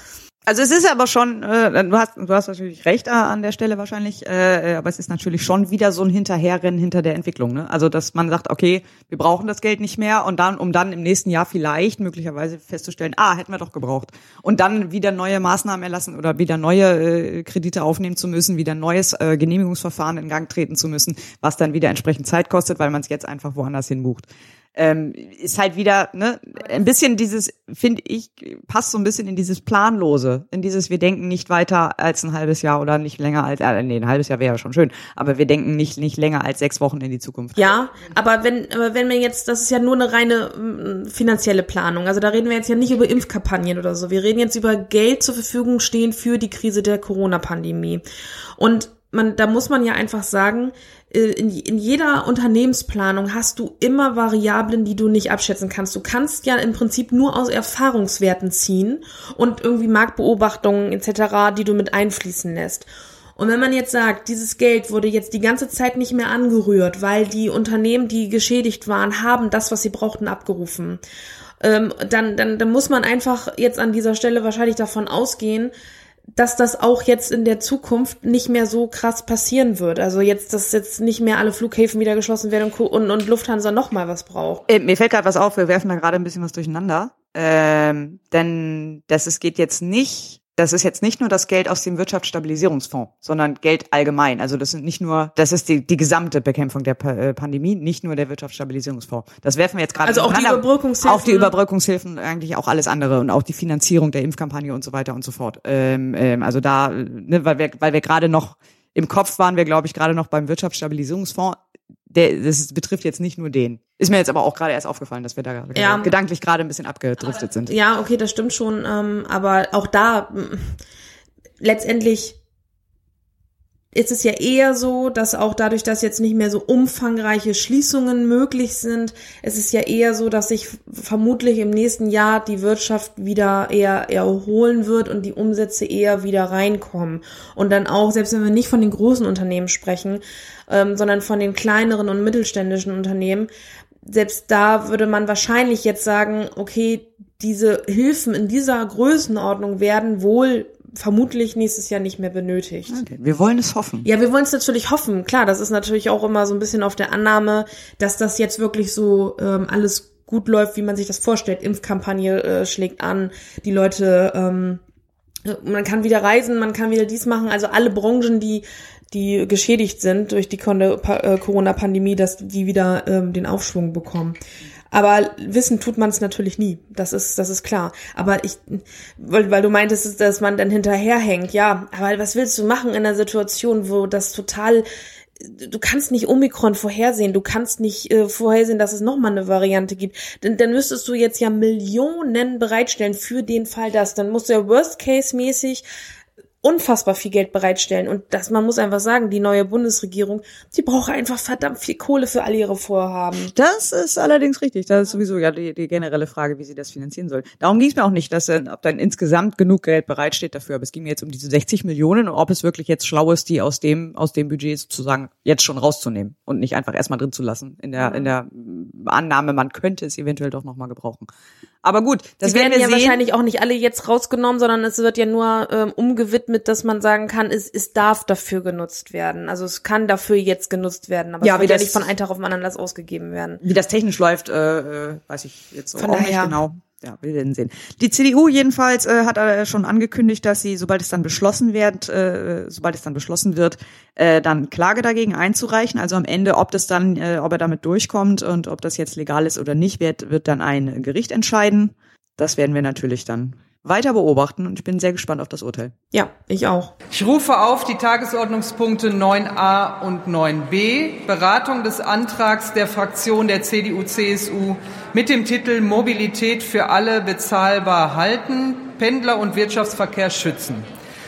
also es ist aber schon, äh, du hast du hast natürlich recht äh, an der Stelle wahrscheinlich, äh, aber es ist natürlich schon wieder so ein Hinterherrennen hinter der Entwicklung. Ne? Also dass man sagt, okay, wir brauchen das Geld nicht mehr und dann, um dann im nächsten Jahr vielleicht möglicherweise festzustellen, ah, hätten wir doch gebraucht. Und dann wieder neue Maßnahmen erlassen oder wieder neue äh, Kredite aufnehmen zu müssen, wieder neues äh, Genehmigungsverfahren in Gang treten zu müssen, was dann wieder entsprechend Zeit kostet, weil man es jetzt einfach woanders hin bucht ähm, ist halt wieder ne, ein bisschen dieses, finde ich, passt so ein bisschen in dieses Planlose, in dieses, wir denken nicht weiter als ein halbes Jahr oder nicht länger als, äh, nee, ein halbes Jahr wäre ja schon schön, aber wir denken nicht, nicht länger als sechs Wochen in die Zukunft. Ja, aber wenn, aber wenn wir jetzt, das ist ja nur eine reine mm, finanzielle Planung, also da reden wir jetzt ja nicht über Impfkampagnen oder so, wir reden jetzt über Geld zur Verfügung stehen für die Krise der Corona-Pandemie. Und man, da muss man ja einfach sagen, äh, in, in jeder Unternehmensplanung hast du immer Variablen, die du nicht abschätzen kannst. Du kannst ja im Prinzip nur aus Erfahrungswerten ziehen und irgendwie Marktbeobachtungen etc., die du mit einfließen lässt. Und wenn man jetzt sagt, dieses Geld wurde jetzt die ganze Zeit nicht mehr angerührt, weil die Unternehmen, die geschädigt waren, haben das, was sie brauchten, abgerufen, ähm, dann, dann, dann muss man einfach jetzt an dieser Stelle wahrscheinlich davon ausgehen, dass das auch jetzt in der Zukunft nicht mehr so krass passieren wird. Also jetzt, dass jetzt nicht mehr alle Flughäfen wieder geschlossen werden und, und, und Lufthansa noch mal was braucht. Äh, mir fällt gerade was auf, wir werfen da gerade ein bisschen was durcheinander. Ähm, denn das es geht jetzt nicht das ist jetzt nicht nur das Geld aus dem Wirtschaftsstabilisierungsfonds, sondern Geld allgemein. Also das sind nicht nur, das ist die, die gesamte Bekämpfung der äh, Pandemie, nicht nur der Wirtschaftsstabilisierungsfonds. Das werfen wir jetzt gerade Also auch die Überbrückungshilfen. Auch die Überbrückungshilfen, eigentlich auch alles andere und auch die Finanzierung der Impfkampagne und so weiter und so fort. Ähm, ähm, also da, ne, weil wir, weil wir gerade noch im Kopf waren wir, glaube ich, gerade noch beim Wirtschaftsstabilisierungsfonds der, das betrifft jetzt nicht nur den. Ist mir jetzt aber auch gerade erst aufgefallen, dass wir da ja. gedanklich gerade ein bisschen abgedriftet sind. Ja, okay, das stimmt schon. Ähm, aber auch da letztendlich ist es ja eher so, dass auch dadurch, dass jetzt nicht mehr so umfangreiche Schließungen möglich sind, es ist ja eher so, dass sich vermutlich im nächsten Jahr die Wirtschaft wieder eher erholen wird und die Umsätze eher wieder reinkommen. Und dann auch, selbst wenn wir nicht von den großen Unternehmen sprechen, ähm, sondern von den kleineren und mittelständischen Unternehmen, selbst da würde man wahrscheinlich jetzt sagen, okay, diese Hilfen in dieser Größenordnung werden wohl vermutlich nächstes Jahr nicht mehr benötigt. Okay. Wir wollen es hoffen. Ja, wir wollen es natürlich hoffen. Klar, das ist natürlich auch immer so ein bisschen auf der Annahme, dass das jetzt wirklich so ähm, alles gut läuft, wie man sich das vorstellt. Impfkampagne äh, schlägt an, die Leute, ähm, man kann wieder reisen, man kann wieder dies machen. Also alle Branchen, die die geschädigt sind durch die äh, Corona-Pandemie, dass die wieder ähm, den Aufschwung bekommen. Aber wissen tut man es natürlich nie. Das ist, das ist klar. Aber ich, weil, weil du meintest, dass man dann hinterherhängt. Ja, aber was willst du machen in einer Situation, wo das total du kannst nicht Omikron vorhersehen, du kannst nicht äh, vorhersehen, dass es nochmal eine Variante gibt. Denn dann müsstest du jetzt ja Millionen bereitstellen für den Fall, dass dann musst du ja Worst-Case-mäßig unfassbar viel Geld bereitstellen. Und das, man muss einfach sagen, die neue Bundesregierung, die braucht einfach verdammt viel Kohle für all ihre Vorhaben. Das ist allerdings richtig. Das ist sowieso ja die, die generelle Frage, wie sie das finanzieren soll. Darum ging es mir auch nicht, dass ob dann insgesamt genug Geld bereitsteht dafür. Aber es ging mir jetzt um diese 60 Millionen und ob es wirklich jetzt schlau ist, die aus dem, aus dem Budget sozusagen jetzt schon rauszunehmen und nicht einfach erstmal drin zu lassen. In der, in der Annahme, man könnte es eventuell doch nochmal gebrauchen. Aber gut, das die werden wir ja sehen. wahrscheinlich auch nicht alle jetzt rausgenommen, sondern es wird ja nur ähm, umgewidmet, dass man sagen kann, es, es darf dafür genutzt werden. Also es kann dafür jetzt genutzt werden, aber ja, es wird ja nicht von einem Tag auf den anderen das ausgegeben werden. Wie das technisch läuft, äh, äh weiß ich jetzt von auch daher. nicht genau ja, wir werden sehen. Die CDU jedenfalls äh, hat äh, schon angekündigt, dass sie, sobald es dann beschlossen wird, äh, sobald es dann beschlossen wird, äh, dann Klage dagegen einzureichen. Also am Ende, ob das dann, äh, ob er damit durchkommt und ob das jetzt legal ist oder nicht, wird, wird dann ein Gericht entscheiden. Das werden wir natürlich dann weiter beobachten und ich bin sehr gespannt auf das Urteil. Ja, ich auch. Ich rufe auf die Tagesordnungspunkte 9a und 9b, Beratung des Antrags der Fraktion der CDU-CSU mit dem Titel Mobilität für alle bezahlbar halten, Pendler und Wirtschaftsverkehr schützen,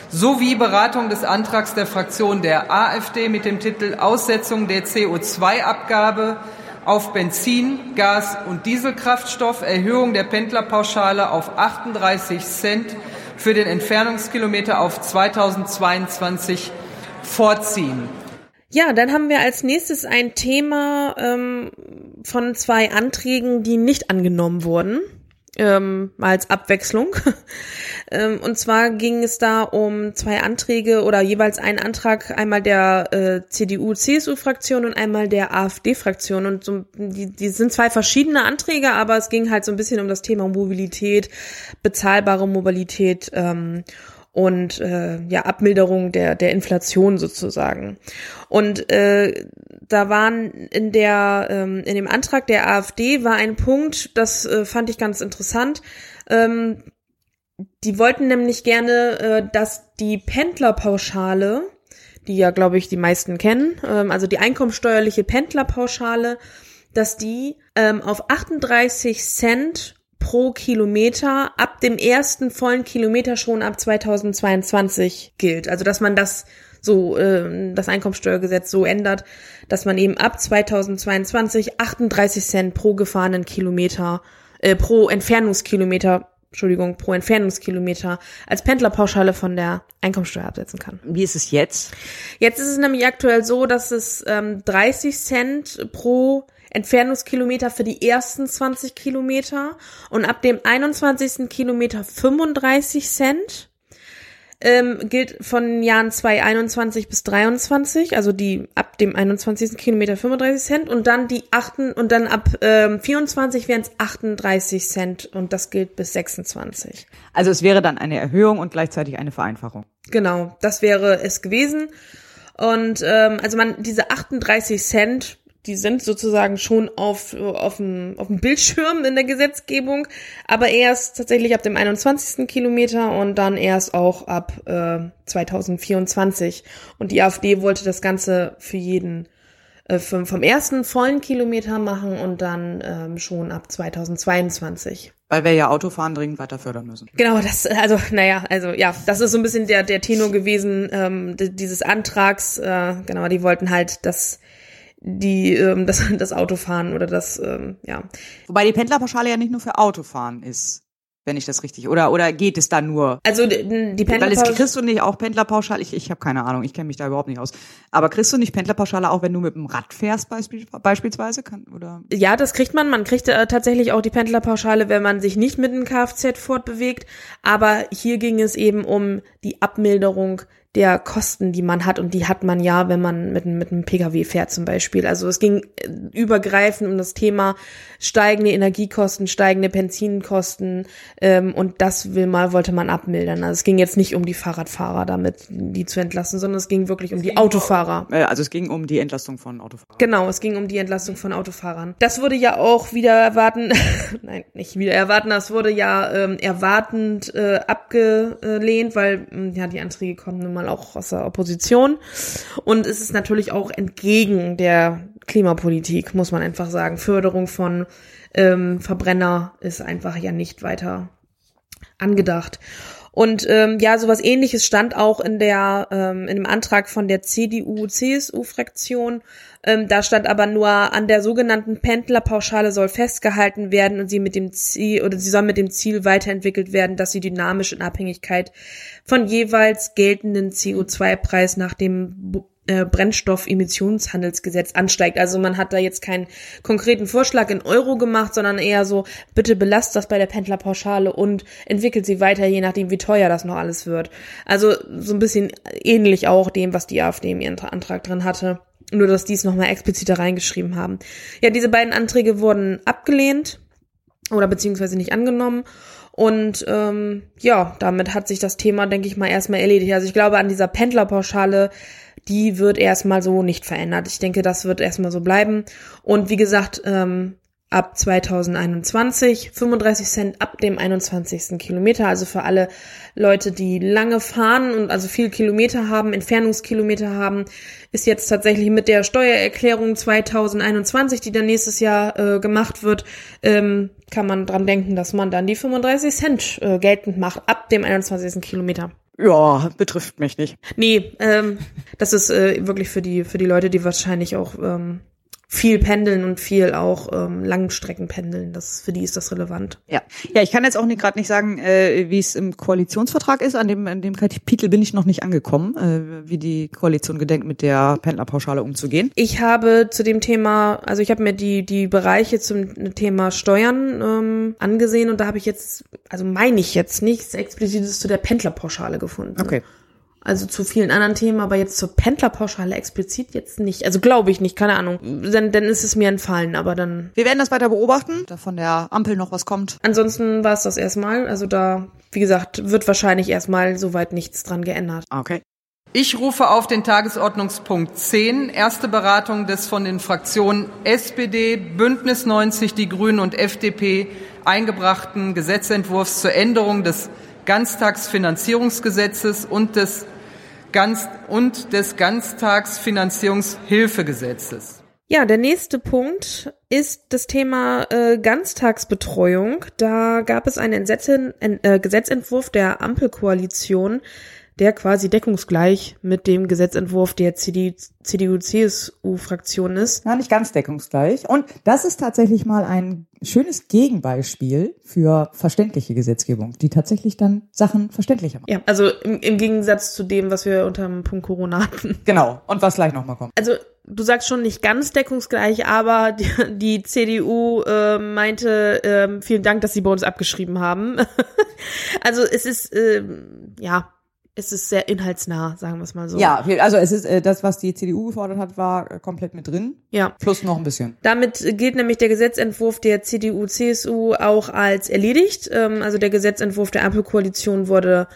sowie Beratung des Antrags der Fraktion der AfD mit dem Titel Aussetzung der CO2-Abgabe auf Benzin, Gas und Dieselkraftstoff, Erhöhung der Pendlerpauschale auf 38 Cent für den Entfernungskilometer auf 2022 vorziehen. Ja, dann haben wir als nächstes ein Thema ähm, von zwei Anträgen, die nicht angenommen wurden ähm, als Abwechslung. ähm, und zwar ging es da um zwei Anträge oder jeweils einen Antrag, einmal der äh, CDU-CSU-Fraktion und einmal der AfD-Fraktion. Und so, die, die sind zwei verschiedene Anträge, aber es ging halt so ein bisschen um das Thema Mobilität, bezahlbare Mobilität. Ähm, und äh, ja Abmilderung der der Inflation sozusagen. Und äh, da waren in der ähm, in dem Antrag der AfD war ein Punkt, das äh, fand ich ganz interessant. Ähm, die wollten nämlich gerne, äh, dass die Pendlerpauschale, die ja glaube ich die meisten kennen, ähm, also die einkommensteuerliche Pendlerpauschale, dass die ähm, auf 38 Cent pro Kilometer ab dem ersten vollen Kilometer schon ab 2022 gilt. Also dass man das so äh, das Einkommensteuergesetz so ändert, dass man eben ab 2022 38 Cent pro gefahrenen Kilometer, äh, pro Entfernungskilometer Entschuldigung, pro Entfernungskilometer als Pendlerpauschale von der Einkommensteuer absetzen kann. Wie ist es jetzt? Jetzt ist es nämlich aktuell so, dass es ähm, 30 Cent pro Entfernungskilometer für die ersten 20 Kilometer und ab dem 21. Kilometer 35 Cent ähm, gilt von den Jahren 2021 bis 23, also die ab dem 21. Kilometer 35 Cent und dann die achten und dann ab ähm, 24 wären es 38 Cent und das gilt bis 26. Also es wäre dann eine Erhöhung und gleichzeitig eine Vereinfachung. Genau, das wäre es gewesen. Und ähm, also man diese 38 Cent die sind sozusagen schon auf, auf, dem, auf dem Bildschirm in der Gesetzgebung, aber erst tatsächlich ab dem 21. Kilometer und dann erst auch ab äh, 2024. Und die AfD wollte das Ganze für jeden äh, vom, vom ersten vollen Kilometer machen und dann ähm, schon ab 2022. Weil wir ja Autofahren dringend weiter fördern müssen. Genau, das, also, naja, also ja, das ist so ein bisschen der, der Tenor gewesen, ähm, dieses Antrags, äh, genau, die wollten halt, dass die ähm, das, das Autofahren oder das, ähm, ja. Wobei die Pendlerpauschale ja nicht nur für Autofahren ist, wenn ich das richtig, oder oder geht es da nur? Also die Pendlerpauschale. Weil kriegst du nicht auch Pendlerpauschale? Ich, ich habe keine Ahnung, ich kenne mich da überhaupt nicht aus. Aber kriegst du nicht Pendlerpauschale auch, wenn du mit dem Rad fährst beispiel, beispielsweise? Kann, oder? Ja, das kriegt man. Man kriegt äh, tatsächlich auch die Pendlerpauschale, wenn man sich nicht mit dem Kfz fortbewegt. Aber hier ging es eben um die Abmilderung der Kosten, die man hat. Und die hat man ja, wenn man mit, mit einem Pkw fährt zum Beispiel. Also es ging äh, übergreifend um das Thema steigende Energiekosten, steigende Benzinkosten. Ähm, und das will mal, wollte man abmildern. Also es ging jetzt nicht um die Fahrradfahrer damit, die zu entlassen, sondern es ging wirklich um die Autofahrer. Äh, also es ging um die Entlastung von Autofahrern. Genau, es ging um die Entlastung von Autofahrern. Das wurde ja auch wieder erwarten, nein, nicht wieder erwarten, das wurde ja ähm, erwartend äh, abgelehnt, weil hm, ja die Anträge kommen nun mal auch aus der Opposition. Und es ist natürlich auch entgegen der Klimapolitik, muss man einfach sagen. Förderung von ähm, Verbrenner ist einfach ja nicht weiter angedacht. Und ähm, ja, sowas ähnliches stand auch in der ähm, in dem Antrag von der CDU-CSU-Fraktion. Ähm, da stand aber nur an der sogenannten Pendlerpauschale soll festgehalten werden und sie mit dem Ziel oder sie soll mit dem Ziel weiterentwickelt werden, dass sie dynamisch in Abhängigkeit von jeweils geltenden CO2-Preis nach dem äh, Brennstoffemissionshandelsgesetz ansteigt. Also man hat da jetzt keinen konkreten Vorschlag in Euro gemacht, sondern eher so, bitte belasst das bei der Pendlerpauschale und entwickelt sie weiter, je nachdem, wie teuer das noch alles wird. Also so ein bisschen ähnlich auch dem, was die AfD im ihren Antrag drin hatte. Nur, dass die es nochmal expliziter reingeschrieben haben. Ja, diese beiden Anträge wurden abgelehnt oder beziehungsweise nicht angenommen. Und ähm, ja, damit hat sich das Thema, denke ich mal, erstmal erledigt. Also ich glaube, an dieser Pendlerpauschale die wird erstmal so nicht verändert. Ich denke, das wird erstmal so bleiben. Und wie gesagt, ähm, ab 2021 35 Cent ab dem 21. Kilometer. Also für alle Leute, die lange fahren und also viel Kilometer haben, Entfernungskilometer haben, ist jetzt tatsächlich mit der Steuererklärung 2021, die dann nächstes Jahr äh, gemacht wird, ähm, kann man dran denken, dass man dann die 35 Cent äh, geltend macht ab dem 21. Kilometer. Ja, betrifft mich nicht. Nee, ähm, das ist äh, wirklich für die für die Leute, die wahrscheinlich auch ähm, viel pendeln und viel auch ähm, Langstrecken pendeln. Das für die ist das relevant. Ja, ja, ich kann jetzt auch gerade nicht sagen, äh, wie es im Koalitionsvertrag ist. An dem an dem Kapitel bin ich noch nicht angekommen, äh, wie die Koalition gedenkt, mit der Pendlerpauschale umzugehen. Ich habe zu dem Thema, also ich habe mir die die Bereiche zum Thema Steuern ähm, angesehen und da habe ich jetzt, also meine ich jetzt nichts explizites zu der Pendlerpauschale gefunden. Okay. Also zu vielen anderen Themen, aber jetzt zur Pendlerpauschale explizit jetzt nicht. Also glaube ich nicht, keine Ahnung. Dann, dann ist es mir entfallen, aber dann. Wir werden das weiter beobachten, da von der Ampel noch was kommt. Ansonsten war es das erstmal. Also da, wie gesagt, wird wahrscheinlich erstmal soweit nichts dran geändert. Okay. Ich rufe auf den Tagesordnungspunkt 10, erste Beratung des von den Fraktionen SPD, Bündnis 90, die Grünen und FDP eingebrachten Gesetzentwurfs zur Änderung des Ganztagsfinanzierungsgesetzes und des Ganz und des Ganztagsfinanzierungshilfegesetzes. Ja, der nächste Punkt ist das Thema äh, Ganztagsbetreuung. Da gab es einen Entsetzen, äh, Gesetzentwurf der Ampelkoalition, der quasi deckungsgleich mit dem Gesetzentwurf der CDU-CSU-Fraktion ist. Ja, nicht ganz deckungsgleich. Und das ist tatsächlich mal ein schönes Gegenbeispiel für verständliche Gesetzgebung, die tatsächlich dann Sachen verständlicher macht. Ja, also im, im Gegensatz zu dem, was wir unter dem Punkt Corona hatten. Genau. Und was gleich nochmal kommt. Also du sagst schon nicht ganz deckungsgleich, aber die, die CDU äh, meinte, äh, vielen Dank, dass sie bei uns abgeschrieben haben. also es ist, äh, ja, es ist sehr inhaltsnah, sagen wir es mal so. Ja, also es ist äh, das, was die CDU gefordert hat, war äh, komplett mit drin. Ja. Plus noch ein bisschen. Damit gilt nämlich der Gesetzentwurf der CDU-CSU auch als erledigt. Ähm, also der Gesetzentwurf der Ampelkoalition wurde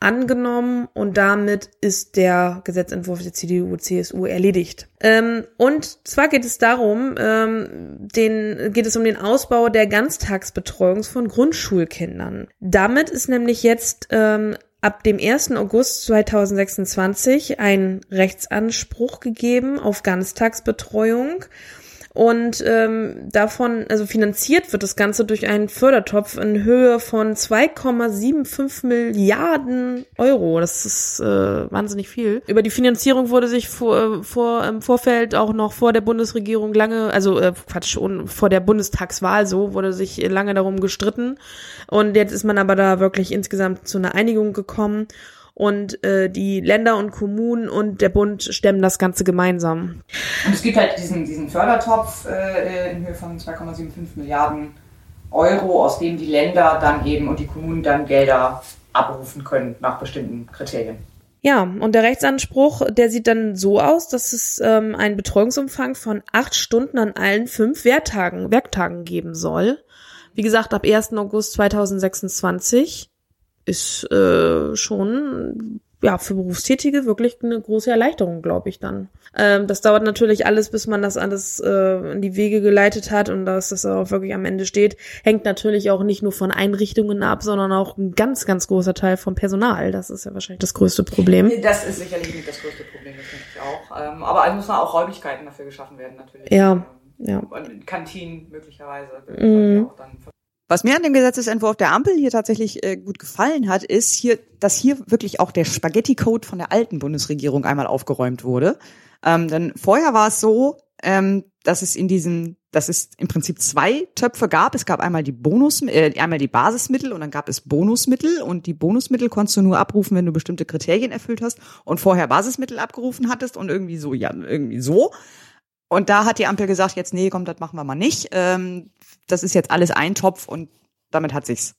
angenommen und damit ist der Gesetzentwurf der CDU-CSU erledigt. Ähm, und zwar geht es darum, ähm, den, geht es um den Ausbau der Ganztagsbetreuung von Grundschulkindern. Damit ist nämlich jetzt ähm, ab dem 1. August 2026 ein Rechtsanspruch gegeben auf Ganztagsbetreuung. Und ähm, davon, also finanziert wird das Ganze durch einen Fördertopf in Höhe von 2,75 Milliarden Euro. Das ist äh, wahnsinnig viel. Über die Finanzierung wurde sich vor, vor im Vorfeld auch noch vor der Bundesregierung lange, also äh, Quatsch, vor der Bundestagswahl so, wurde sich lange darum gestritten. Und jetzt ist man aber da wirklich insgesamt zu einer Einigung gekommen und äh, die Länder und Kommunen und der Bund stemmen das Ganze gemeinsam. Und es gibt halt diesen, diesen Fördertopf äh, in Höhe von 2,75 Milliarden Euro, aus dem die Länder dann eben und die Kommunen dann Gelder abrufen können nach bestimmten Kriterien. Ja, und der Rechtsanspruch, der sieht dann so aus, dass es ähm, einen Betreuungsumfang von acht Stunden an allen fünf Werktagen, Werktagen geben soll. Wie gesagt, ab 1. August 2026 ist äh, schon ja für Berufstätige wirklich eine große Erleichterung, glaube ich dann. Ähm, das dauert natürlich alles, bis man das alles äh, in die Wege geleitet hat und dass das auch wirklich am Ende steht. Hängt natürlich auch nicht nur von Einrichtungen ab, sondern auch ein ganz, ganz großer Teil vom Personal. Das ist ja wahrscheinlich das größte Problem. Das ist sicherlich nicht das größte Problem, das denke ich auch. Ähm, aber es müssen auch Räumlichkeiten dafür geschaffen werden, natürlich. Ja. Ähm, Ja. Und Kantinen möglicherweise. Mhm. Was mir an dem Gesetzesentwurf der Ampel hier tatsächlich äh, gut gefallen hat, ist hier, dass hier wirklich auch der Spaghetti-Code von der alten Bundesregierung einmal aufgeräumt wurde. Ähm, denn vorher war es so, ähm, dass es in diesen, dass es im Prinzip zwei Töpfe gab. Es gab einmal die Bonus, äh, einmal die Basismittel und dann gab es Bonusmittel und die Bonusmittel konntest du nur abrufen, wenn du bestimmte Kriterien erfüllt hast und vorher Basismittel abgerufen hattest und irgendwie so, ja, irgendwie so. Und da hat die Ampel gesagt, jetzt nee, komm, das machen wir mal nicht. Ähm, das ist jetzt alles ein Topf und damit hat sich's.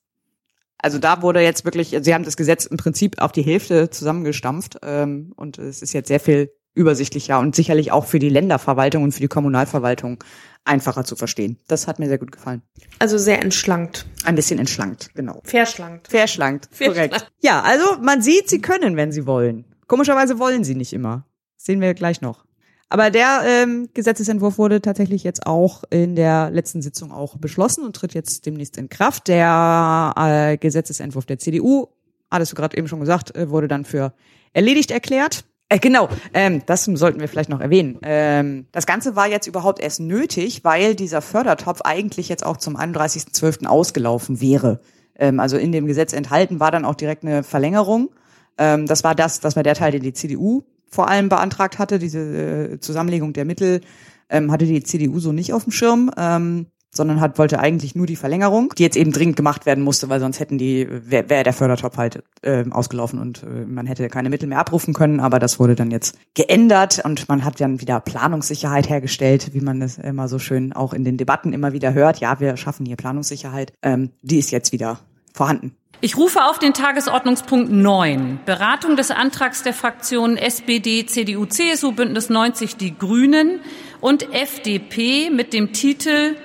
Also da wurde jetzt wirklich, sie haben das Gesetz im Prinzip auf die Hälfte zusammengestampft ähm, und es ist jetzt sehr viel übersichtlicher und sicherlich auch für die Länderverwaltung und für die Kommunalverwaltung einfacher zu verstehen. Das hat mir sehr gut gefallen. Also sehr entschlankt. Ein bisschen entschlankt, genau. Verschlankt. Verschlankt, Verschlankt. korrekt. Ja, also man sieht, sie können, wenn sie wollen. Komischerweise wollen sie nicht immer. Das sehen wir gleich noch. Aber der ähm, Gesetzesentwurf wurde tatsächlich jetzt auch in der letzten Sitzung auch beschlossen und tritt jetzt demnächst in Kraft. Der äh, Gesetzesentwurf der CDU, hattest du gerade eben schon gesagt, äh, wurde dann für erledigt erklärt. Äh, genau, ähm, das sollten wir vielleicht noch erwähnen. Ähm, das Ganze war jetzt überhaupt erst nötig, weil dieser Fördertopf eigentlich jetzt auch zum 31.12. ausgelaufen wäre. Ähm, also in dem Gesetz enthalten war dann auch direkt eine Verlängerung. Ähm, das war das, das war der Teil, den die CDU vor allem beantragt hatte, diese äh, Zusammenlegung der Mittel, ähm, hatte die CDU so nicht auf dem Schirm, ähm, sondern hat wollte eigentlich nur die Verlängerung, die jetzt eben dringend gemacht werden musste, weil sonst hätten die wäre wär der Fördertopf halt äh, ausgelaufen und äh, man hätte keine Mittel mehr abrufen können. Aber das wurde dann jetzt geändert und man hat dann wieder Planungssicherheit hergestellt, wie man das immer so schön auch in den Debatten immer wieder hört. Ja, wir schaffen hier Planungssicherheit. Ähm, die ist jetzt wieder vorhanden. Ich rufe auf den Tagesordnungspunkt 9, Beratung des Antrags der Fraktionen SPD, CDU, CSU, Bündnis 90, die Grünen und FDP mit dem Titel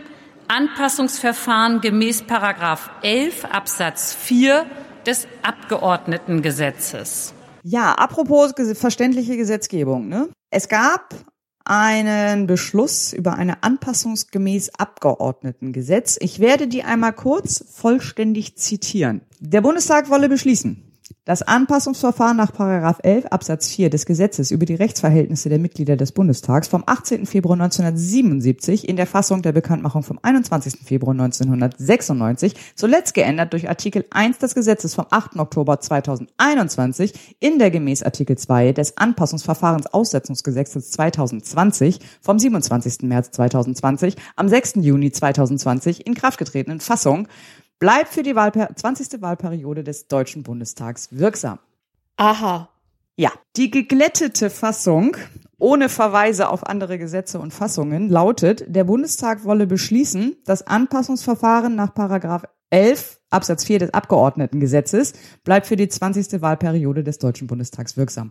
Anpassungsverfahren gemäß Paragraph 11 Absatz 4 des Abgeordnetengesetzes. Ja, apropos verständliche Gesetzgebung. Ne? Es gab einen Beschluss über eine anpassungsgemäß Abgeordnetengesetz. Ich werde die einmal kurz vollständig zitieren. Der Bundestag wolle beschließen. Das Anpassungsverfahren nach 11 Absatz 4 des Gesetzes über die Rechtsverhältnisse der Mitglieder des Bundestags vom 18. Februar 1977 in der Fassung der Bekanntmachung vom 21. Februar 1996, zuletzt geändert durch Artikel 1 des Gesetzes vom 8. Oktober 2021 in der gemäß Artikel 2 des Anpassungsverfahrensaussetzungsgesetzes 2020 vom 27. März 2020 am 6. Juni 2020 in Kraft getretenen Fassung bleibt für die Wahlper 20. Wahlperiode des Deutschen Bundestags wirksam. Aha. Ja, die geglättete Fassung ohne Verweise auf andere Gesetze und Fassungen lautet, der Bundestag wolle beschließen, das Anpassungsverfahren nach Paragraph 11 Absatz 4 des Abgeordnetengesetzes bleibt für die 20. Wahlperiode des Deutschen Bundestags wirksam.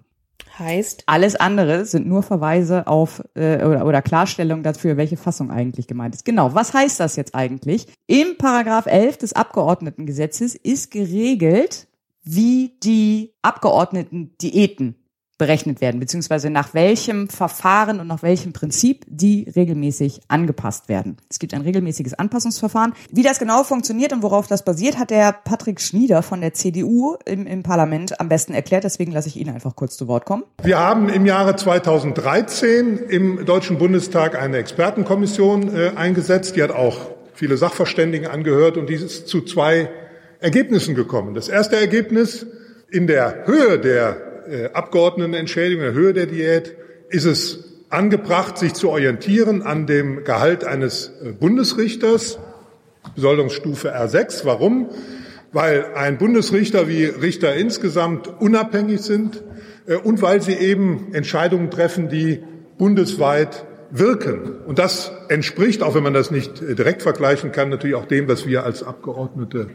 Heißt? Alles andere sind nur Verweise auf äh, oder, oder Klarstellung dafür, welche Fassung eigentlich gemeint ist. Genau, was heißt das jetzt eigentlich? Im Paragraph 11 des Abgeordnetengesetzes ist geregelt, wie die Abgeordneten Diäten berechnet werden, beziehungsweise nach welchem Verfahren und nach welchem Prinzip die regelmäßig angepasst werden. Es gibt ein regelmäßiges Anpassungsverfahren. Wie das genau funktioniert und worauf das basiert, hat der Patrick Schnieder von der CDU im, im Parlament am besten erklärt. Deswegen lasse ich ihn einfach kurz zu Wort kommen. Wir haben im Jahre 2013 im Deutschen Bundestag eine Expertenkommission äh, eingesetzt. Die hat auch viele Sachverständigen angehört und die ist zu zwei Ergebnissen gekommen. Das erste Ergebnis in der Höhe der äh, Abgeordnetenentschädigung, der Höhe der Diät, ist es angebracht, sich zu orientieren an dem Gehalt eines äh, Bundesrichters, Besoldungsstufe R6. Warum? Weil ein Bundesrichter wie Richter insgesamt unabhängig sind äh, und weil sie eben Entscheidungen treffen, die bundesweit wirken. Und das entspricht, auch wenn man das nicht direkt vergleichen kann, natürlich auch dem, was wir als Abgeordnete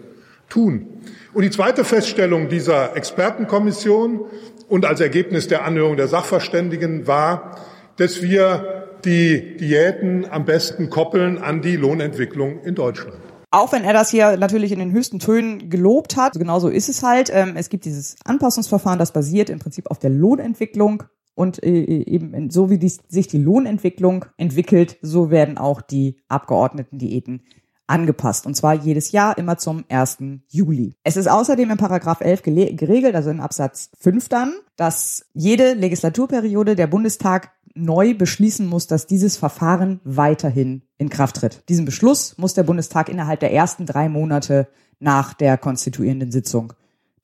tun. Und die zweite Feststellung dieser Expertenkommission und als Ergebnis der Anhörung der Sachverständigen war, dass wir die Diäten am besten koppeln an die Lohnentwicklung in Deutschland. Auch wenn er das hier natürlich in den höchsten Tönen gelobt hat, genauso ist es halt. Ähm, es gibt dieses Anpassungsverfahren, das basiert im Prinzip auf der Lohnentwicklung und äh, eben so wie sich die Lohnentwicklung entwickelt, so werden auch die Abgeordnetendiäten angepasst. Und zwar jedes Jahr immer zum 1. Juli. Es ist außerdem in Paragraph 11 geregelt, also in Absatz 5 dann, dass jede Legislaturperiode der Bundestag neu beschließen muss, dass dieses Verfahren weiterhin in Kraft tritt. Diesen Beschluss muss der Bundestag innerhalb der ersten drei Monate nach der konstituierenden Sitzung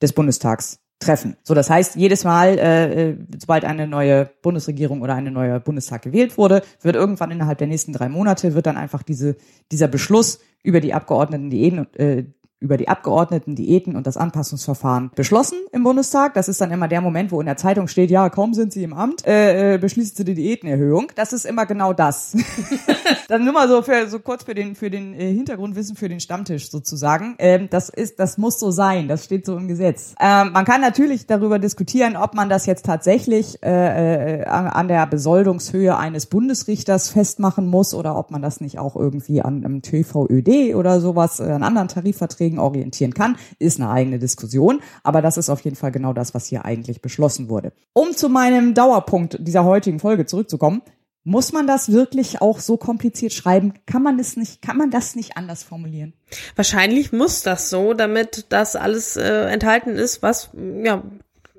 des Bundestags treffen. So, das heißt, jedes Mal, äh, äh, sobald eine neue Bundesregierung oder eine neue Bundestag gewählt wurde, wird irgendwann innerhalb der nächsten drei Monate wird dann einfach diese dieser Beschluss über die Abgeordneten, die äh, über die Abgeordneten, Diäten und das Anpassungsverfahren beschlossen im Bundestag. Das ist dann immer der Moment, wo in der Zeitung steht, ja, kaum sind Sie im Amt, äh, äh, beschließen Sie die Diätenerhöhung. Das ist immer genau das. dann nur mal so für so kurz für den für den äh, Hintergrundwissen für den Stammtisch sozusagen. Ähm, das ist das muss so sein. Das steht so im Gesetz. Ähm, man kann natürlich darüber diskutieren, ob man das jetzt tatsächlich äh, äh, an der Besoldungshöhe eines Bundesrichters festmachen muss oder ob man das nicht auch irgendwie an einem TVÖD oder sowas äh, an anderen Tarifverträgen Verträgen orientieren kann, ist eine eigene Diskussion. Aber das ist auf jeden Fall genau das, was hier eigentlich beschlossen wurde. Um zu meinem Dauerpunkt dieser heutigen Folge zurückzukommen, muss man das wirklich auch so kompliziert schreiben? Kann man es nicht, kann man das nicht anders formulieren? Wahrscheinlich muss das so, damit das alles äh, enthalten ist, was ja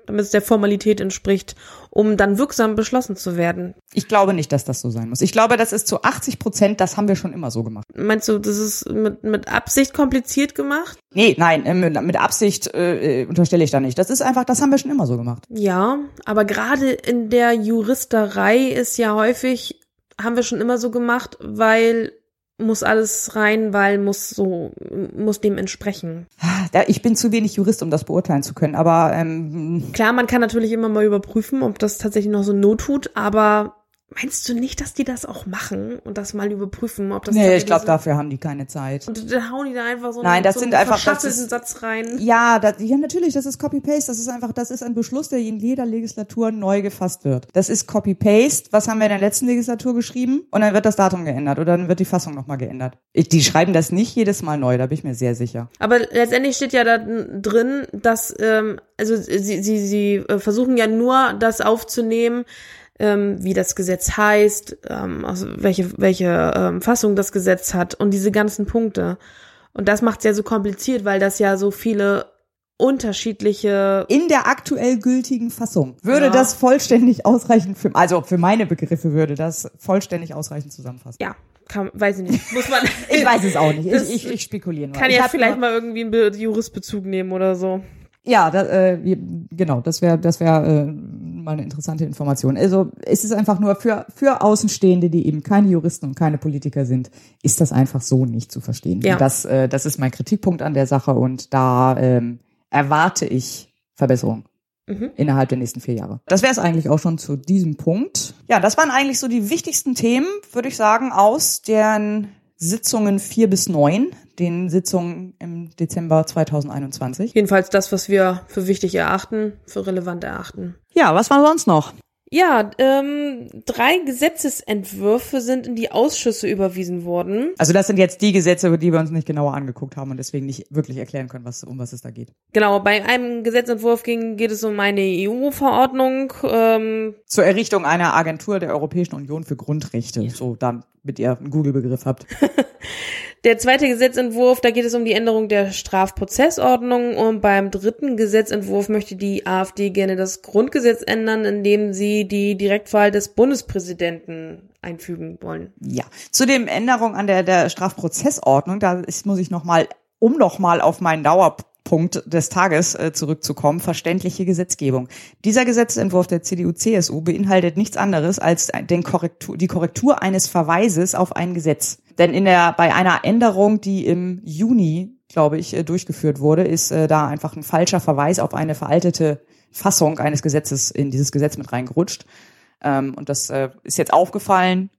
damit es der Formalität entspricht, um dann wirksam beschlossen zu werden. Ich glaube nicht, dass das so sein muss. Ich glaube, das ist zu 80 Prozent, das haben wir schon immer so gemacht. Meinst du, das ist mit, mit Absicht kompliziert gemacht? Nee, nein, äh, mit, mit Absicht äh, äh, unterstelle ich da nicht. Das ist einfach, das haben wir schon immer so gemacht. Ja, aber gerade in der Juristerei ist ja häufig, haben wir schon immer so gemacht, weil muss alles rein, weil muss so, muss dem entsprechen. Ich bin zu wenig Jurist, um das beurteilen zu können, aber ähm, klar, man kann natürlich immer mal überprüfen, ob das tatsächlich noch so Not tut, aber Meinst du nicht, dass die das auch machen und das mal überprüfen, ob das Nee, ich glaube, dafür haben die keine Zeit. Und dann hauen die da einfach so Nein, einen, das so sind einen einfach das ist, Satz rein. Ja, das, ja, natürlich, das ist Copy-Paste, das ist einfach, das ist ein Beschluss, der in jeder Legislatur neu gefasst wird. Das ist Copy-Paste, was haben wir in der letzten Legislatur geschrieben? Und dann wird das Datum geändert oder dann wird die Fassung nochmal geändert. Die schreiben das nicht jedes Mal neu, da bin ich mir sehr sicher. Aber letztendlich steht ja da drin, dass, ähm, also sie, sie, sie äh, versuchen ja nur, das aufzunehmen, ähm, wie das Gesetz heißt, ähm, also welche, welche ähm, Fassung das Gesetz hat und diese ganzen Punkte. Und das macht es ja so kompliziert, weil das ja so viele unterschiedliche. In der aktuell gültigen Fassung würde Ja. das vollständig ausreichen für, also für meine Begriffe würde das vollständig ausreichend zusammenfassen. Ja, kann, weiß ich nicht. Muss man. Ich weiß es auch nicht. Ich, ich, ich spekuliere nur. Kann ich ja vielleicht mal irgendwie einen Be- Juristbezug nehmen oder so. Ja, da, äh, genau, das wäre das wäre äh, mal eine interessante Information. Also es ist einfach nur für für Außenstehende, die eben keine Juristen und keine Politiker sind, ist das einfach so nicht zu verstehen. Ja. Und das äh, das ist mein Kritikpunkt an der Sache und da ähm, erwarte ich Verbesserung. Mhm. Innerhalb der nächsten vier Jahre. Das wäre es eigentlich auch schon zu diesem Punkt. Ja, das waren eigentlich so die wichtigsten Themen, würde ich sagen, aus den Sitzungen vier bis neun, den Sitzungen im Dezember 2021. Jedenfalls das, was wir für wichtig erachten, für relevant erachten. Ja, was war sonst noch? Ja, ähm, drei Gesetzesentwürfe sind in die Ausschüsse überwiesen worden. Also das sind jetzt die Gesetze, über die wir uns nicht genauer angeguckt haben und deswegen nicht wirklich erklären können, was, um was es da geht. Genau, bei einem Gesetzentwurf ging, geht es um eine EU-Verordnung. Ähm, Zur Errichtung einer Agentur der Europäischen Union für Grundrechte, so dann mit ihr einen Google-Begriff habt. der zweite Gesetzentwurf, da geht es um die Änderung der Strafprozessordnung und beim dritten Gesetzentwurf möchte die AfD gerne das Grundgesetz ändern, indem sie die Direktwahl des Bundespräsidenten einfügen wollen. Ja, zu dem Änderung an der, der Strafprozessordnung, da ist, muss ich noch mal, um noch mal auf meinen Dauerpunkt des Tages äh, zurückzukommen, verständliche Gesetzgebung. Dieser Gesetzentwurf der CDU-CSU beinhaltet nichts anderes als den Korrektur, die Korrektur eines Verweises auf ein Gesetz. Denn in der, bei einer Änderung, die im Juni, glaube ich, äh, durchgeführt wurde, ist äh, da einfach ein falscher Verweis auf eine veraltete Fassung eines Gesetzes in dieses Gesetz mit reingerutscht. Ähm, und das ist jetzt aufgefallen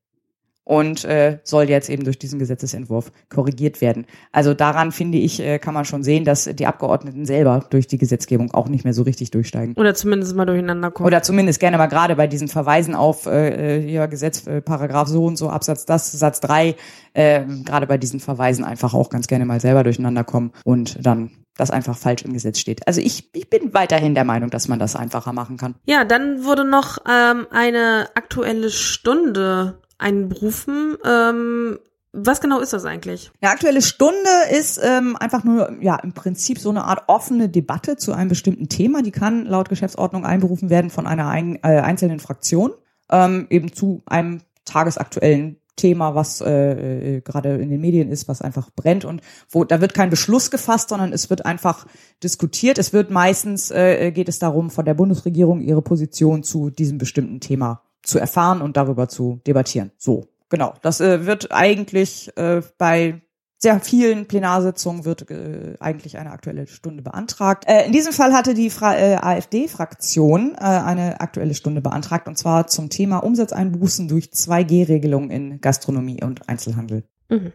und äh, soll jetzt eben durch diesen Gesetzesentwurf korrigiert werden. Also daran finde ich, äh, kann man schon sehen, dass die Abgeordneten selber durch die Gesetzgebung auch nicht mehr so richtig durchsteigen. Oder zumindest mal durcheinander kommen. Oder zumindest gerne mal gerade bei diesen Verweisen auf äh, äh, hier Gesetz, äh, Paragraph so und so, Absatz das, Satz drei, äh, gerade bei diesen Verweisen einfach auch ganz gerne mal selber durcheinander kommen und dann das einfach falsch im Gesetz steht. Also ich, ich bin weiterhin der Meinung, dass man das einfacher machen kann. Ja, dann wurde noch ähm, eine aktuelle Stunde einberufen. Ähm, was genau ist das eigentlich? Eine aktuelle Stunde ist ähm, einfach nur, ja, im Prinzip so eine Art offene Debatte zu einem bestimmten Thema. Die kann laut Geschäftsordnung einberufen werden von einer ein, äh, einzelnen Fraktion, ähm, eben zu einem tagesaktuellen Thema, was äh, äh, gerade in den Medien ist, was einfach brennt und wo da wird kein Beschluss gefasst, sondern es wird einfach diskutiert. Es wird meistens äh, geht es darum, von der Bundesregierung ihre Position zu diesem bestimmten Thema zu erfahren und darüber zu debattieren. So, genau. Das äh, wird eigentlich äh, bei sehr vielen Plenarsitzungen wird äh, eigentlich eine aktuelle Stunde beantragt. Äh, in diesem Fall hatte die äh, AfD-Fraktion äh, eine aktuelle Stunde beantragt und zwar zum Thema Umsatzeinbußen durch 2G-Regelungen in Gastronomie und Einzelhandel. Mhm.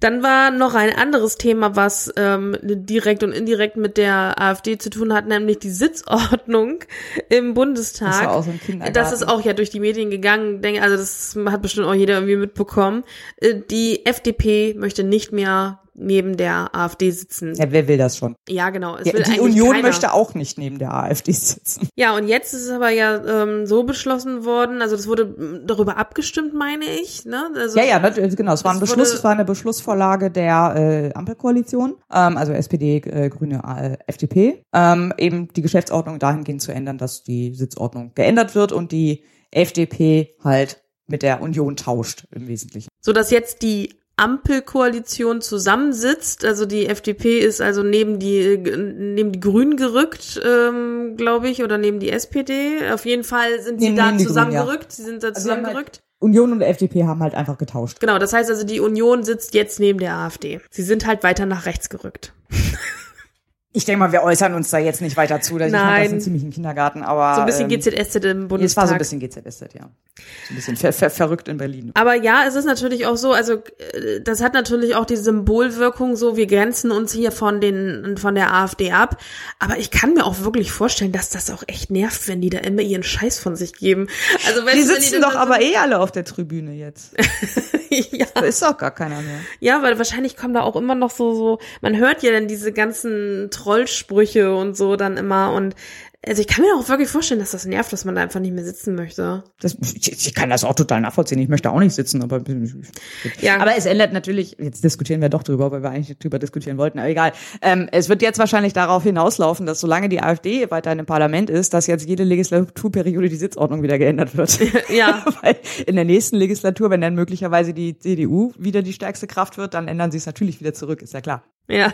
Dann war noch ein anderes Thema, was ähm, direkt und indirekt mit der AfD zu tun hat, nämlich die Sitzordnung im Bundestag. Das war auch so ein Kindergarten. Das ist auch ja durch die Medien gegangen, denke, also das hat bestimmt auch jeder irgendwie mitbekommen. Äh, Die FDP möchte nicht mehr neben der AfD sitzen. Ja, wer will das schon? Ja, genau. Ja, die Union keiner. möchte auch nicht neben der AfD sitzen. Ja, und jetzt ist es aber ja ähm, so beschlossen worden, also das wurde darüber abgestimmt, meine ich. Ne? Also, Ja, ja, das- genau. Es war ein Beschluss, es war eine Beschlussvorlage der äh, Ampelkoalition, ähm, also SPD, äh, Grüne, äh, FDP, ähm, eben die Geschäftsordnung dahingehend zu ändern, dass die Sitzordnung geändert wird und die FDP halt mit der Union tauscht im Wesentlichen. So dass jetzt die Ampelkoalition zusammensitzt. Also die FDP ist also neben die neben die Grünen gerückt, ähm, glaube ich, oder neben die SPD. Auf jeden Fall sind sie Neben- da neben die Grünen, zusammengerückt. Sie sind da Also haben zusammengerückt. Union und FDP haben halt einfach getauscht. Genau, das heißt also, die Union sitzt jetzt neben der AfD. Sie sind halt weiter nach rechts gerückt. Ich denke mal, wir äußern uns da jetzt nicht weiter zu. Ich fand das Nein. einen ziemlichen Kindergarten, aber So ein bisschen ähm, GZSZ im Bundestag. Es war so ein bisschen GZSZ, ja. So ein bisschen ver ver verrückt in Berlin. Aber ja, es ist natürlich auch so, also äh, das hat natürlich auch die Symbolwirkung, so wir grenzen uns hier von den von der AfD ab. Aber ich kann mir auch wirklich vorstellen, dass das auch echt nervt, wenn die da immer ihren Scheiß von sich geben. Also wenn Die wenn sitzen dann doch so- aber eh alle auf der Tribüne jetzt. ja. Da ist doch gar keiner mehr. ja, weil wahrscheinlich kommen da auch immer noch so so. Man hört ja dann diese ganzen Trollsprüche und so dann immer und Also ich kann mir auch wirklich vorstellen, dass das nervt, dass man da einfach nicht mehr sitzen möchte. Das, ich, ich kann das auch total nachvollziehen. Ich möchte auch nicht sitzen, aber Ja. aber es ändert natürlich. Jetzt diskutieren wir doch drüber, weil wir eigentlich drüber diskutieren wollten. Aber egal. Ähm, es wird jetzt wahrscheinlich darauf hinauslaufen, dass solange die AfD weiter im Parlament ist, dass jetzt jede Legislaturperiode die Sitzordnung wieder geändert wird. Ja. weil in der nächsten Legislatur, wenn dann möglicherweise die CDU wieder die stärkste Kraft wird, dann ändern sie es natürlich wieder zurück. Ist ja klar. Ja.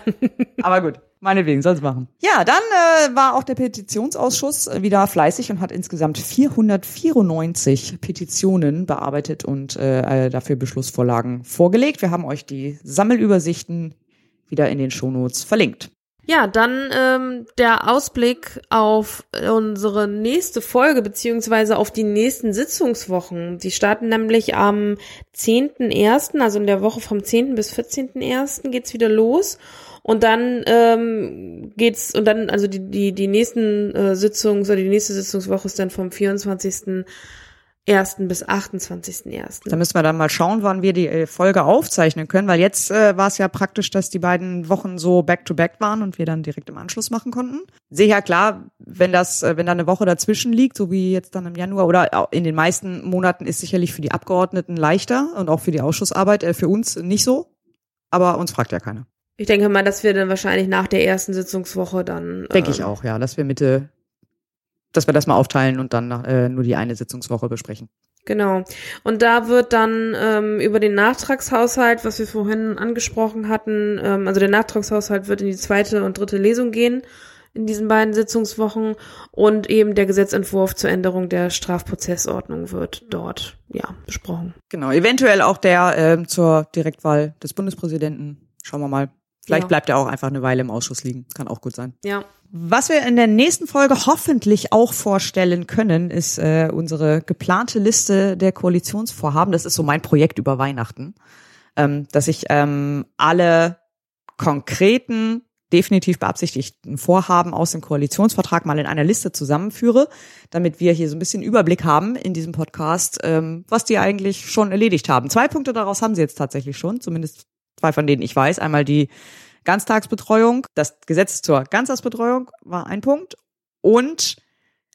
Aber gut, meinetwegen, soll's machen. Ja, dann äh, war auch der Petitionsausschuss äh, wieder fleißig und hat insgesamt 494 Petitionen bearbeitet und äh, dafür Beschlussvorlagen vorgelegt. Wir haben euch die Sammelübersichten wieder in den Shownotes verlinkt. Ja, dann ähm, der Ausblick auf unsere nächste Folge beziehungsweise auf die nächsten Sitzungswochen. Die starten nämlich am 10.01., also in der Woche vom 10. bis 14.01. geht's wieder los. Und dann ähm, geht's und dann also die die die nächsten äh, Sitzungs oder die nächste Sitzungswoche ist dann vom 24. 1. bis 28.01. Da müssen wir dann mal schauen, wann wir die äh, Folge aufzeichnen können, weil jetzt äh, war es ja praktisch, dass die beiden Wochen so back-to-back waren und wir dann direkt im Anschluss machen konnten. Sehe ja klar, wenn das, äh, wenn da eine Woche dazwischen liegt, so wie jetzt dann im Januar oder in den meisten Monaten ist sicherlich für die Abgeordneten leichter und auch für die Ausschussarbeit, äh, für uns nicht so. Aber uns fragt ja keiner. Ich denke mal, dass wir dann wahrscheinlich nach der ersten Sitzungswoche dann Denke ich ähm, auch, ja, dass wir Mitte, dass wir das mal aufteilen und dann äh, nur die eine Sitzungswoche besprechen. Genau. Und da wird dann ähm, über den Nachtragshaushalt, was wir vorhin angesprochen hatten, ähm, also der Nachtragshaushalt wird in die zweite und dritte Lesung gehen in diesen beiden Sitzungswochen und eben der Gesetzentwurf zur Änderung der Strafprozessordnung wird dort ja besprochen. Genau, eventuell auch der ähm, zur Direktwahl des Bundespräsidenten. Schauen wir mal. Vielleicht Ja. bleibt er auch einfach eine Weile im Ausschuss liegen. Kann auch gut sein. Ja. Was wir in der nächsten Folge hoffentlich auch vorstellen können, ist äh, unsere geplante Liste der Koalitionsvorhaben. Das ist so mein Projekt über Weihnachten, ähm, dass ich ähm, alle konkreten, definitiv beabsichtigten Vorhaben aus dem Koalitionsvertrag mal in einer Liste zusammenführe, damit wir hier so ein bisschen Überblick haben in diesem Podcast, ähm, was die eigentlich schon erledigt haben. Zwei Punkte daraus haben sie jetzt tatsächlich schon, zumindest zwei von denen ich weiß. Einmal die Ganztagsbetreuung, das Gesetz zur Ganztagsbetreuung war ein Punkt und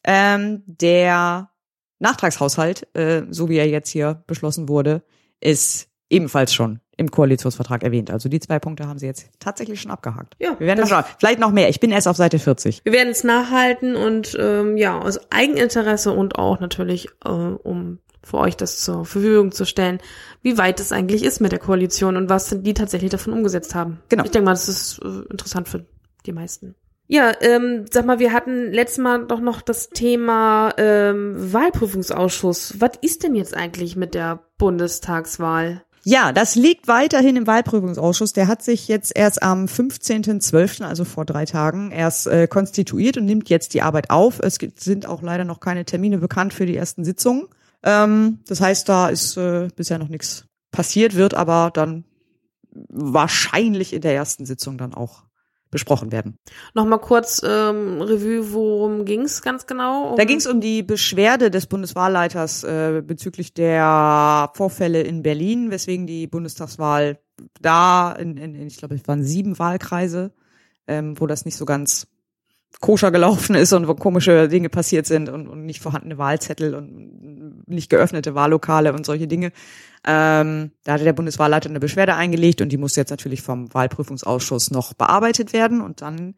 ähm, der Nachtragshaushalt, äh, so wie er jetzt hier beschlossen wurde, ist ebenfalls schon im Koalitionsvertrag erwähnt. Also die zwei Punkte haben sie jetzt tatsächlich schon abgehakt. Ja, Wir werden das- schauen. Vielleicht noch mehr. Ich bin erst auf Seite 40. Wir werden es nachhalten und ähm, ja, aus Eigeninteresse und auch natürlich, äh, um für euch das zur Verfügung zu stellen, wie weit es eigentlich ist mit der Koalition und was die tatsächlich davon umgesetzt haben. Genau. Ich denke mal, das ist äh, interessant für die meisten. Ja, ähm, sag mal, wir hatten letztes Mal doch noch das Thema ähm, Wahlprüfungsausschuss. Was ist denn jetzt eigentlich mit der Bundestagswahl? Ja, das liegt weiterhin im Wahlprüfungsausschuss. Der hat sich jetzt erst am 15.12., also vor drei Tagen, erst äh, konstituiert und nimmt jetzt die Arbeit auf. Es gibt, sind auch leider noch keine Termine bekannt für die ersten Sitzungen. Ähm, das heißt, da ist äh, bisher noch nichts passiert, wird aber dann wahrscheinlich in der ersten Sitzung dann auch besprochen werden. Nochmal kurz ähm, Revue, worum ging's ganz genau? Um Da ging es um die Beschwerde des Bundeswahlleiters äh, bezüglich der Vorfälle in Berlin, weswegen die Bundestagswahl da, in, in, in ich glaube, es waren sieben Wahlkreise, ähm, wo das nicht so ganz koscher gelaufen ist und wo komische Dinge passiert sind und, und nicht vorhandene Wahlzettel und nicht geöffnete Wahllokale und solche Dinge. Ähm, da hatte der Bundeswahlleiter eine Beschwerde eingelegt und die muss jetzt natürlich vom Wahlprüfungsausschuss noch bearbeitet werden und dann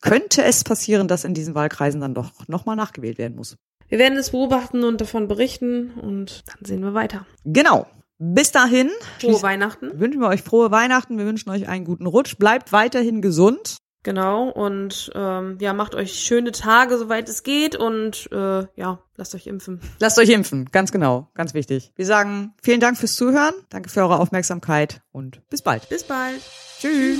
könnte es passieren, dass in diesen Wahlkreisen dann doch nochmal nachgewählt werden muss. Wir werden es beobachten und davon berichten und dann sehen wir weiter. Genau. Bis dahin Frohe Weihnachten. wünschen wir euch frohe Weihnachten, wir wünschen euch einen guten Rutsch, bleibt weiterhin gesund. Genau, und ähm, ja, macht euch schöne Tage, soweit es geht und äh, ja, lasst euch impfen. Lasst euch impfen, ganz genau, ganz wichtig. Wir sagen vielen Dank fürs Zuhören, danke für eure Aufmerksamkeit und bis bald. Bis bald. Tschüss.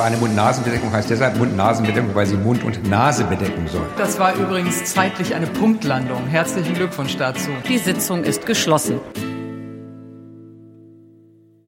Aber eine Mund-Nasen-Bedeckung heißt deshalb Mund-Nasen-Bedeckung, weil sie Mund und Nase bedecken soll. Das war übrigens zeitlich eine Punktlandung. Herzlichen Glückwunsch dazu. Die Sitzung ist geschlossen.